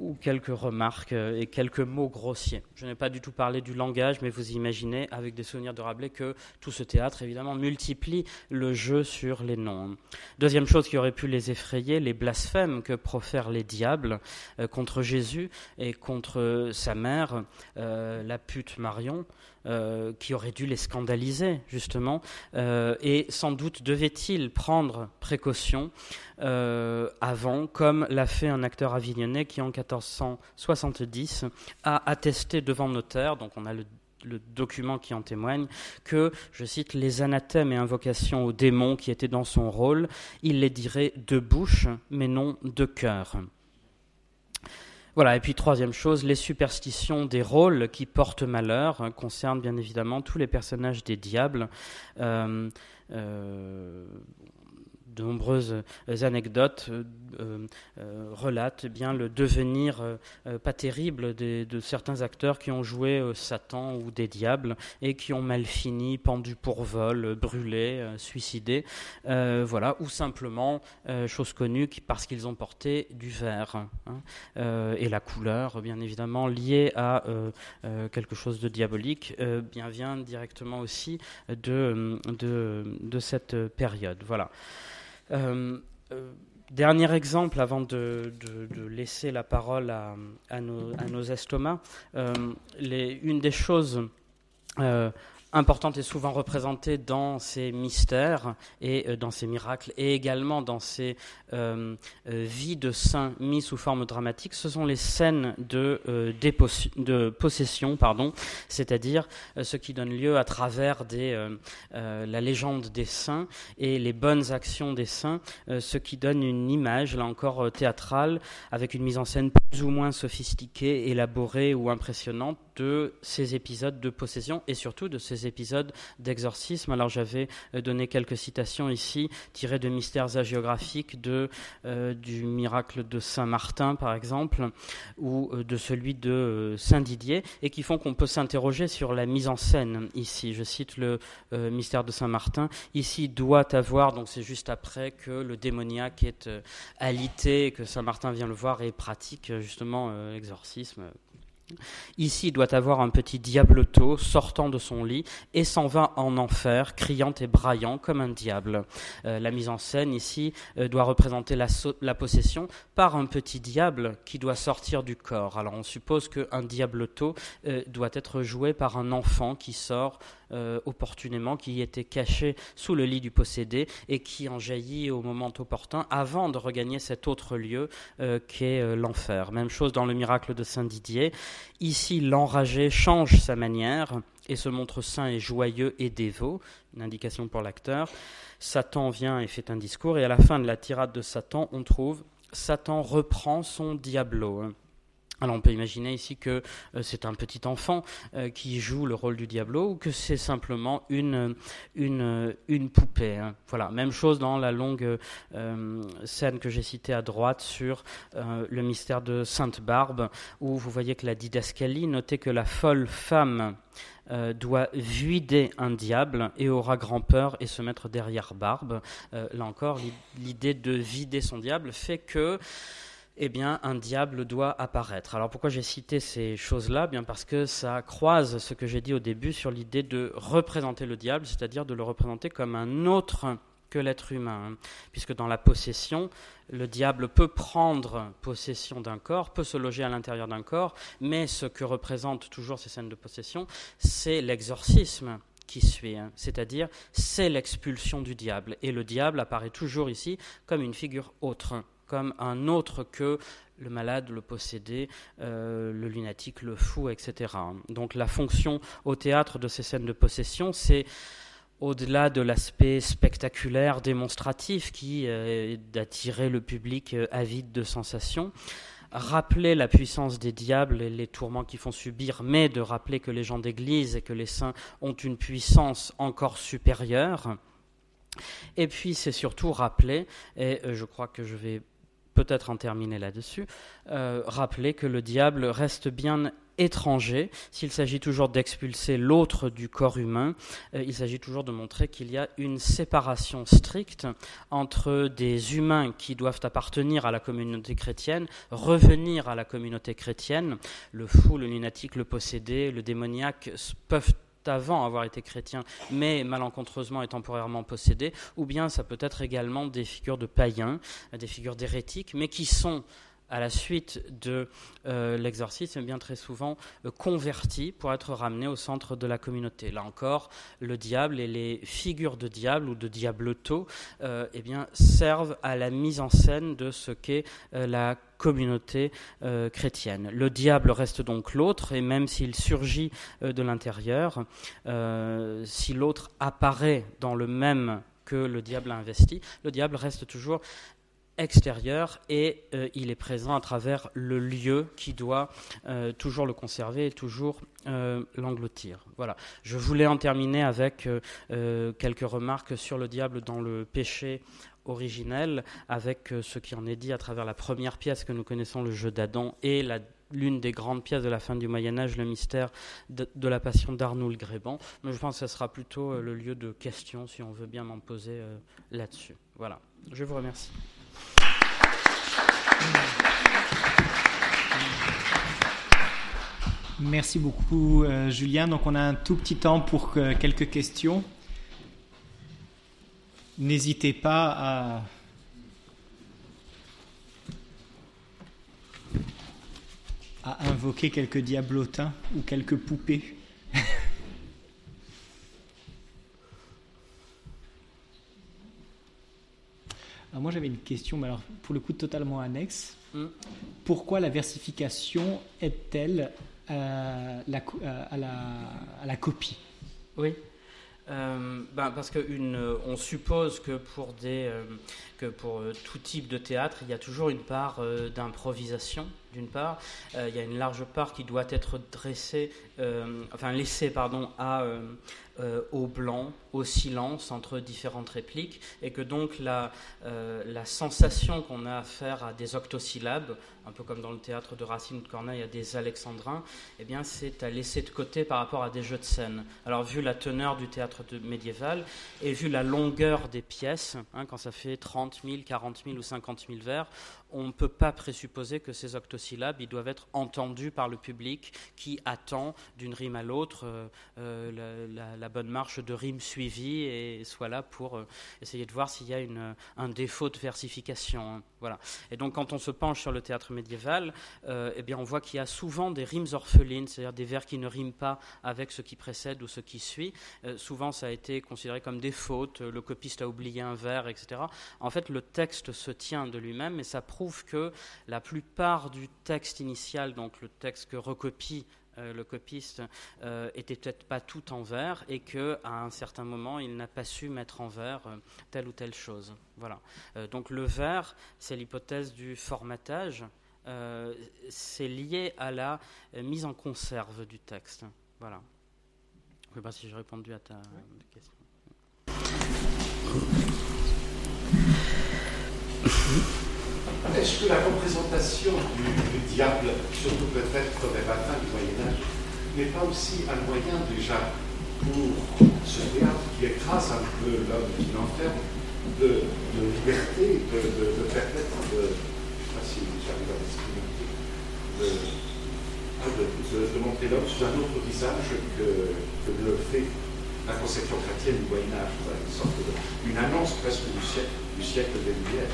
ou quelques remarques euh, et quelques mots grossiers. Je n'ai pas du tout parlé du langage, mais vous imaginez, avec des souvenirs de Rabelais, que tout ce théâtre, évidemment, multiplie le jeu sur les noms. Deuxième chose qui aurait pu les effrayer, les blasphèmes que profèrent les diables euh, contre Jésus et contre sa mère, euh, la pute Marion. Euh, qui aurait dû les scandaliser, justement, euh, et sans doute devait-il prendre précaution euh, avant, comme l'a fait un acteur avignonnais qui, en 1470, a attesté devant notaire, donc on a le le document qui en témoigne, que, je cite, les anathèmes et invocations aux démons qui étaient dans son rôle, il les dirait de bouche, mais non de cœur. Voilà, et puis troisième chose, les superstitions des rôles qui portent malheur hein, concernent bien évidemment tous les personnages des diables. Euh, euh, de nombreuses euh, anecdotes euh, euh, relatent bien le devenir pas terrible de certains acteurs qui ont joué Satan ou des diables et qui ont mal fini, pendus pour vol, brûlés, suicidés, voilà, ou simplement, chose connue, parce qu'ils ont porté du vert hein, et la couleur, bien évidemment, liée à quelque chose de diabolique, bien vient directement aussi de, de, de cette période. Voilà. Euh, euh, dernier exemple avant de, laisser la parole à, nos, estomacs. Euh, une des choses importante et souvent représentée dans ces mystères et dans ces miracles et également dans ces euh, euh, vies de saints mis sous forme dramatique, ce sont les scènes de, de possession, pardon, c'est-à-dire ce qui donne lieu à travers la légende des saints et les bonnes actions des saints, ce qui donne une image, là encore théâtrale, avec une mise en scène plus ou moins sophistiquée, élaborée ou impressionnante de ces épisodes de possession et surtout de ces épisodes d'exorcisme. Alors j'avais euh, donné quelques citations ici tirées de mystères hagiographiques de, euh, du miracle de Saint Martin par exemple ou euh, de celui de Saint Didier et qui font qu'on peut s'interroger sur la mise en scène ici. Je cite le mystère de Saint Martin. Ici doit avoir, donc c'est juste après que le démoniaque est alité, que Saint Martin vient le voir et pratique justement l'exorcisme Ici, il doit avoir un petit diabletot sortant de son lit et s'en va en enfer, criant et braillant comme un diable. Euh, la mise en scène ici euh, doit représenter la, possession par un petit diable qui doit sortir du corps. Alors on suppose qu'un diabletot euh, doit être joué par un enfant qui sort euh, opportunément, qui était caché sous le lit du possédé et qui en jaillit au moment opportun avant de regagner cet autre lieu euh, qu'est euh, l'enfer. Même chose dans le miracle de Saint Didier. Ici, l'enragé change sa manière et se montre saint et joyeux et dévot, une indication pour l'acteur. Satan vient et fait un discours, et à la fin de la tirade de Satan, on trouve Satan reprend son diablo. Alors on peut imaginer ici que euh, c'est un petit enfant euh, qui joue le rôle du diablo ou que c'est simplement une, une poupée. Hein. Voilà, même chose dans la longue euh, scène que j'ai citée à droite sur le mystère de Sainte Barbe, où vous voyez que la didascalie notait que la folle femme doit vider un diable et aura grand peur et se mettre derrière Barbe. là encore, l'idée de vider son diable fait que eh bien, un diable doit apparaître. Alors pourquoi j'ai cité ces choses-là? Bien parce que ça croise ce que j'ai dit au début sur l'idée de représenter le diable, c'est-à-dire de le représenter comme un autre que l'être humain. Hein. Puisque dans la possession, le diable peut prendre possession d'un corps, peut se loger à l'intérieur d'un corps, mais ce que représentent toujours ces scènes de possession, c'est l'exorcisme qui suit, hein. c'est-à-dire c'est l'expulsion du diable. Et le diable apparaît toujours ici comme une figure autre, comme un autre que le malade, le possédé, euh, le lunatique, le fou, etc. Donc la fonction au théâtre de ces scènes de possession, c'est au-delà de l'aspect spectaculaire, démonstratif, qui euh, est d'attirer le public euh, avide de sensations, rappeler la puissance des diables et les tourments qu'ils font subir, mais de rappeler que les gens d'Église et que les saints ont une puissance encore supérieure. Et puis c'est surtout rappeler, et je crois que je vais peut-être en terminer là-dessus, rappeler que le diable reste bien étranger. S'il s'agit toujours d'expulser l'autre du corps humain, euh, il s'agit toujours de montrer qu'il y a une séparation stricte entre des humains qui doivent appartenir à la communauté chrétienne, revenir à la communauté chrétienne. Le fou, le lunatique, le possédé, le démoniaque peuvent avant avoir été chrétiens, mais malencontreusement et temporairement possédés, ou bien ça peut être également des figures de païens, des figures d'hérétiques, mais qui sont à la suite de euh, l'exorcisme, bien très souvent euh, convertis pour être ramenés au centre de la communauté. Là encore, le diable et les figures de diable ou de diableto euh, eh servent à la mise en scène de ce qu'est la communauté chrétienne. Le diable reste donc l'autre, et même s'il surgit de l'intérieur, si l'autre apparaît dans le même que le diable a investi, le diable reste toujours extérieur et euh, il est présent à travers le lieu qui doit euh, toujours le conserver et toujours euh, l'engloutir. Voilà. Je voulais en terminer avec quelques remarques sur le diable dans le péché originel, avec ce qui en est dit à travers la première pièce que nous connaissons, le jeu d'Adam, et l'une des grandes pièces de la fin du Moyen Âge, le mystère de, la passion d'Arnoul Gréban. Mais je pense que ce sera plutôt le lieu de questions, si on veut bien m'en poser là-dessus. Voilà. Je vous remercie. Merci beaucoup, euh, Julien. Donc, on a un tout petit temps pour quelques questions. N'hésitez pas à invoquer quelques diablotins ou quelques poupées. Moi j'avais une question, mais alors pour le coup totalement annexe. Hmm. Pourquoi la versification est-elle euh, la, euh, à, la, à, la, copie? Oui. Euh, ben parce que une, on suppose que pour, des, que pour tout type de théâtre, il y a toujours une part d'improvisation, d'une part. il y a une large part qui doit être dressée, enfin laissée pardon, à, euh, au blanc, au silence entre différentes répliques, et que donc la, euh, la sensation qu'on a à faire à des octosyllabes, un peu comme dans le théâtre de Racine ou de Corneille, à des alexandrins, eh bien c'est à laisser de côté par rapport à des jeux de scène. Alors vu la teneur du théâtre médiéval, et vu la longueur des pièces, hein, quand ça fait 30 000, 40 000 ou 50 000 vers, on ne peut pas présupposer que ces octosyllabes ils doivent être entendus par le public qui attend d'une rime à l'autre euh, la, bonne marche de rime suivie et soit là pour euh, essayer de voir s'il y a une, un défaut de versification. Hein. Voilà. Et donc quand on se penche sur le théâtre médiéval, eh bien on voit qu'il y a souvent des rimes orphelines, c'est-à-dire des vers qui ne riment pas avec ce qui précède ou ce qui suit. souvent ça a été considéré comme des fautes, le copiste a oublié un vers, etc. En fait le texte se tient de lui-même et ça prouve que la plupart du texte initial, donc le texte que recopie euh, le copiste, euh, était peut-être pas tout en vers et que à un certain moment il n'a pas su mettre en vers euh, telle ou telle chose. Voilà. donc le vers, c'est l'hypothèse du formatage. c'est lié à la mise en conserve du texte. Voilà. Je ne sais pas si j'ai répondu à ta question. [LAUGHS] Est-ce que la représentation du, diable, surtout peut-être des matins du Moyen-Âge, n'est pas aussi un moyen déjà pour ce théâtre qui écrase un peu l'homme, qui l'enferme, de, liberté, de, de, de permettre de, je sais pas si j'arrive à l'exprimer, de, montrer l'homme sous un autre visage que, le fait la conception chrétienne du Moyen Âge, une sorte de, annonce presque du siècle, du siècle des Lumières.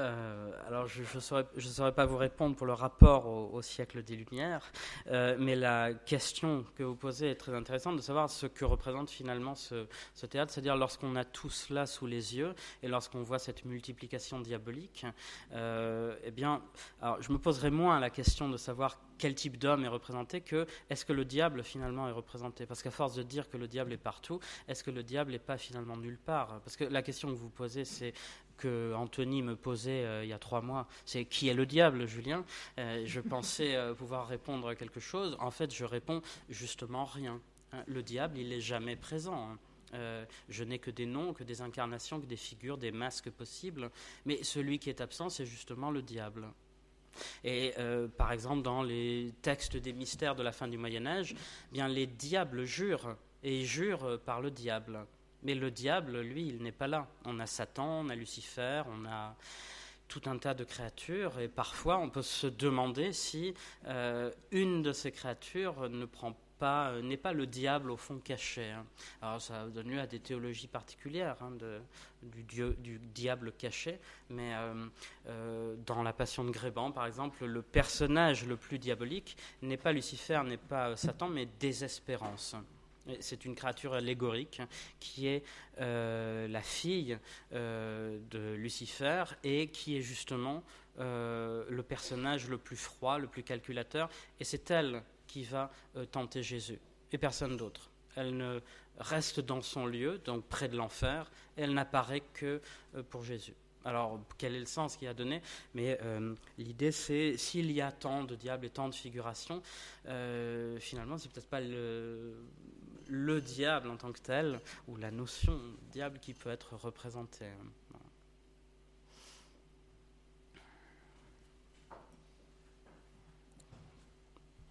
Euh, alors je ne saurais, saurais, pas vous répondre pour le rapport au, siècle des Lumières, euh, mais la question que vous posez est très intéressante de savoir ce que représente finalement ce, théâtre, c'est-à-dire lorsqu'on a tout cela sous les yeux et lorsqu'on voit cette multiplication diabolique, euh, eh bien, alors je me poserai moins la question de savoir quel type d'homme est représenté que est-ce que le diable finalement est représenté? Parce qu'à force de dire que le diable est partout, est-ce que le diable n'est pas finalement nulle part? Parce que la question que vous posez, c'est que Anthony me posait euh, il y a trois mois, c'est qui est le diable, Julien? Euh, Je [LAUGHS] pensais euh, pouvoir répondre quelque chose. En fait, je réponds justement rien. Hein, le diable, il n'est jamais présent. Hein. je n'ai que des noms, que des incarnations, que des figures, des masques possibles. Mais celui qui est absent, c'est justement le diable. Et par exemple, dans les textes des mystères de la fin du Moyen Âge, bien les diables jurent et jurent par le diable. Mais le diable, lui, il n'est pas là. On a Satan, on a Lucifer, on a tout un tas de créatures, et parfois on peut se demander si euh, une de ces créatures ne prend pas, n'est pas le diable au fond caché. Hein. Alors ça donne lieu à des théologies particulières hein, du, dieu, du, diable caché, mais euh, euh, dans la Passion de Gréban, par exemple, le personnage le plus diabolique n'est pas Lucifer, n'est pas Satan, mais Désespérance. C'est une créature allégorique qui est euh, la fille euh, de Lucifer et qui est justement euh, le personnage le plus froid, le plus calculateur. Et c'est elle qui va tenter Jésus et personne d'autre. Elle ne reste dans son lieu, donc près de l'enfer, elle n'apparaît que pour Jésus. Alors, quel est le sens qu'il a donné Mais l'idée, c'est s'il y a tant de diables et tant de figurations, finalement, c'est peut-être pas le, le diable en tant que tel, ou la notion diable qui peut être représentée.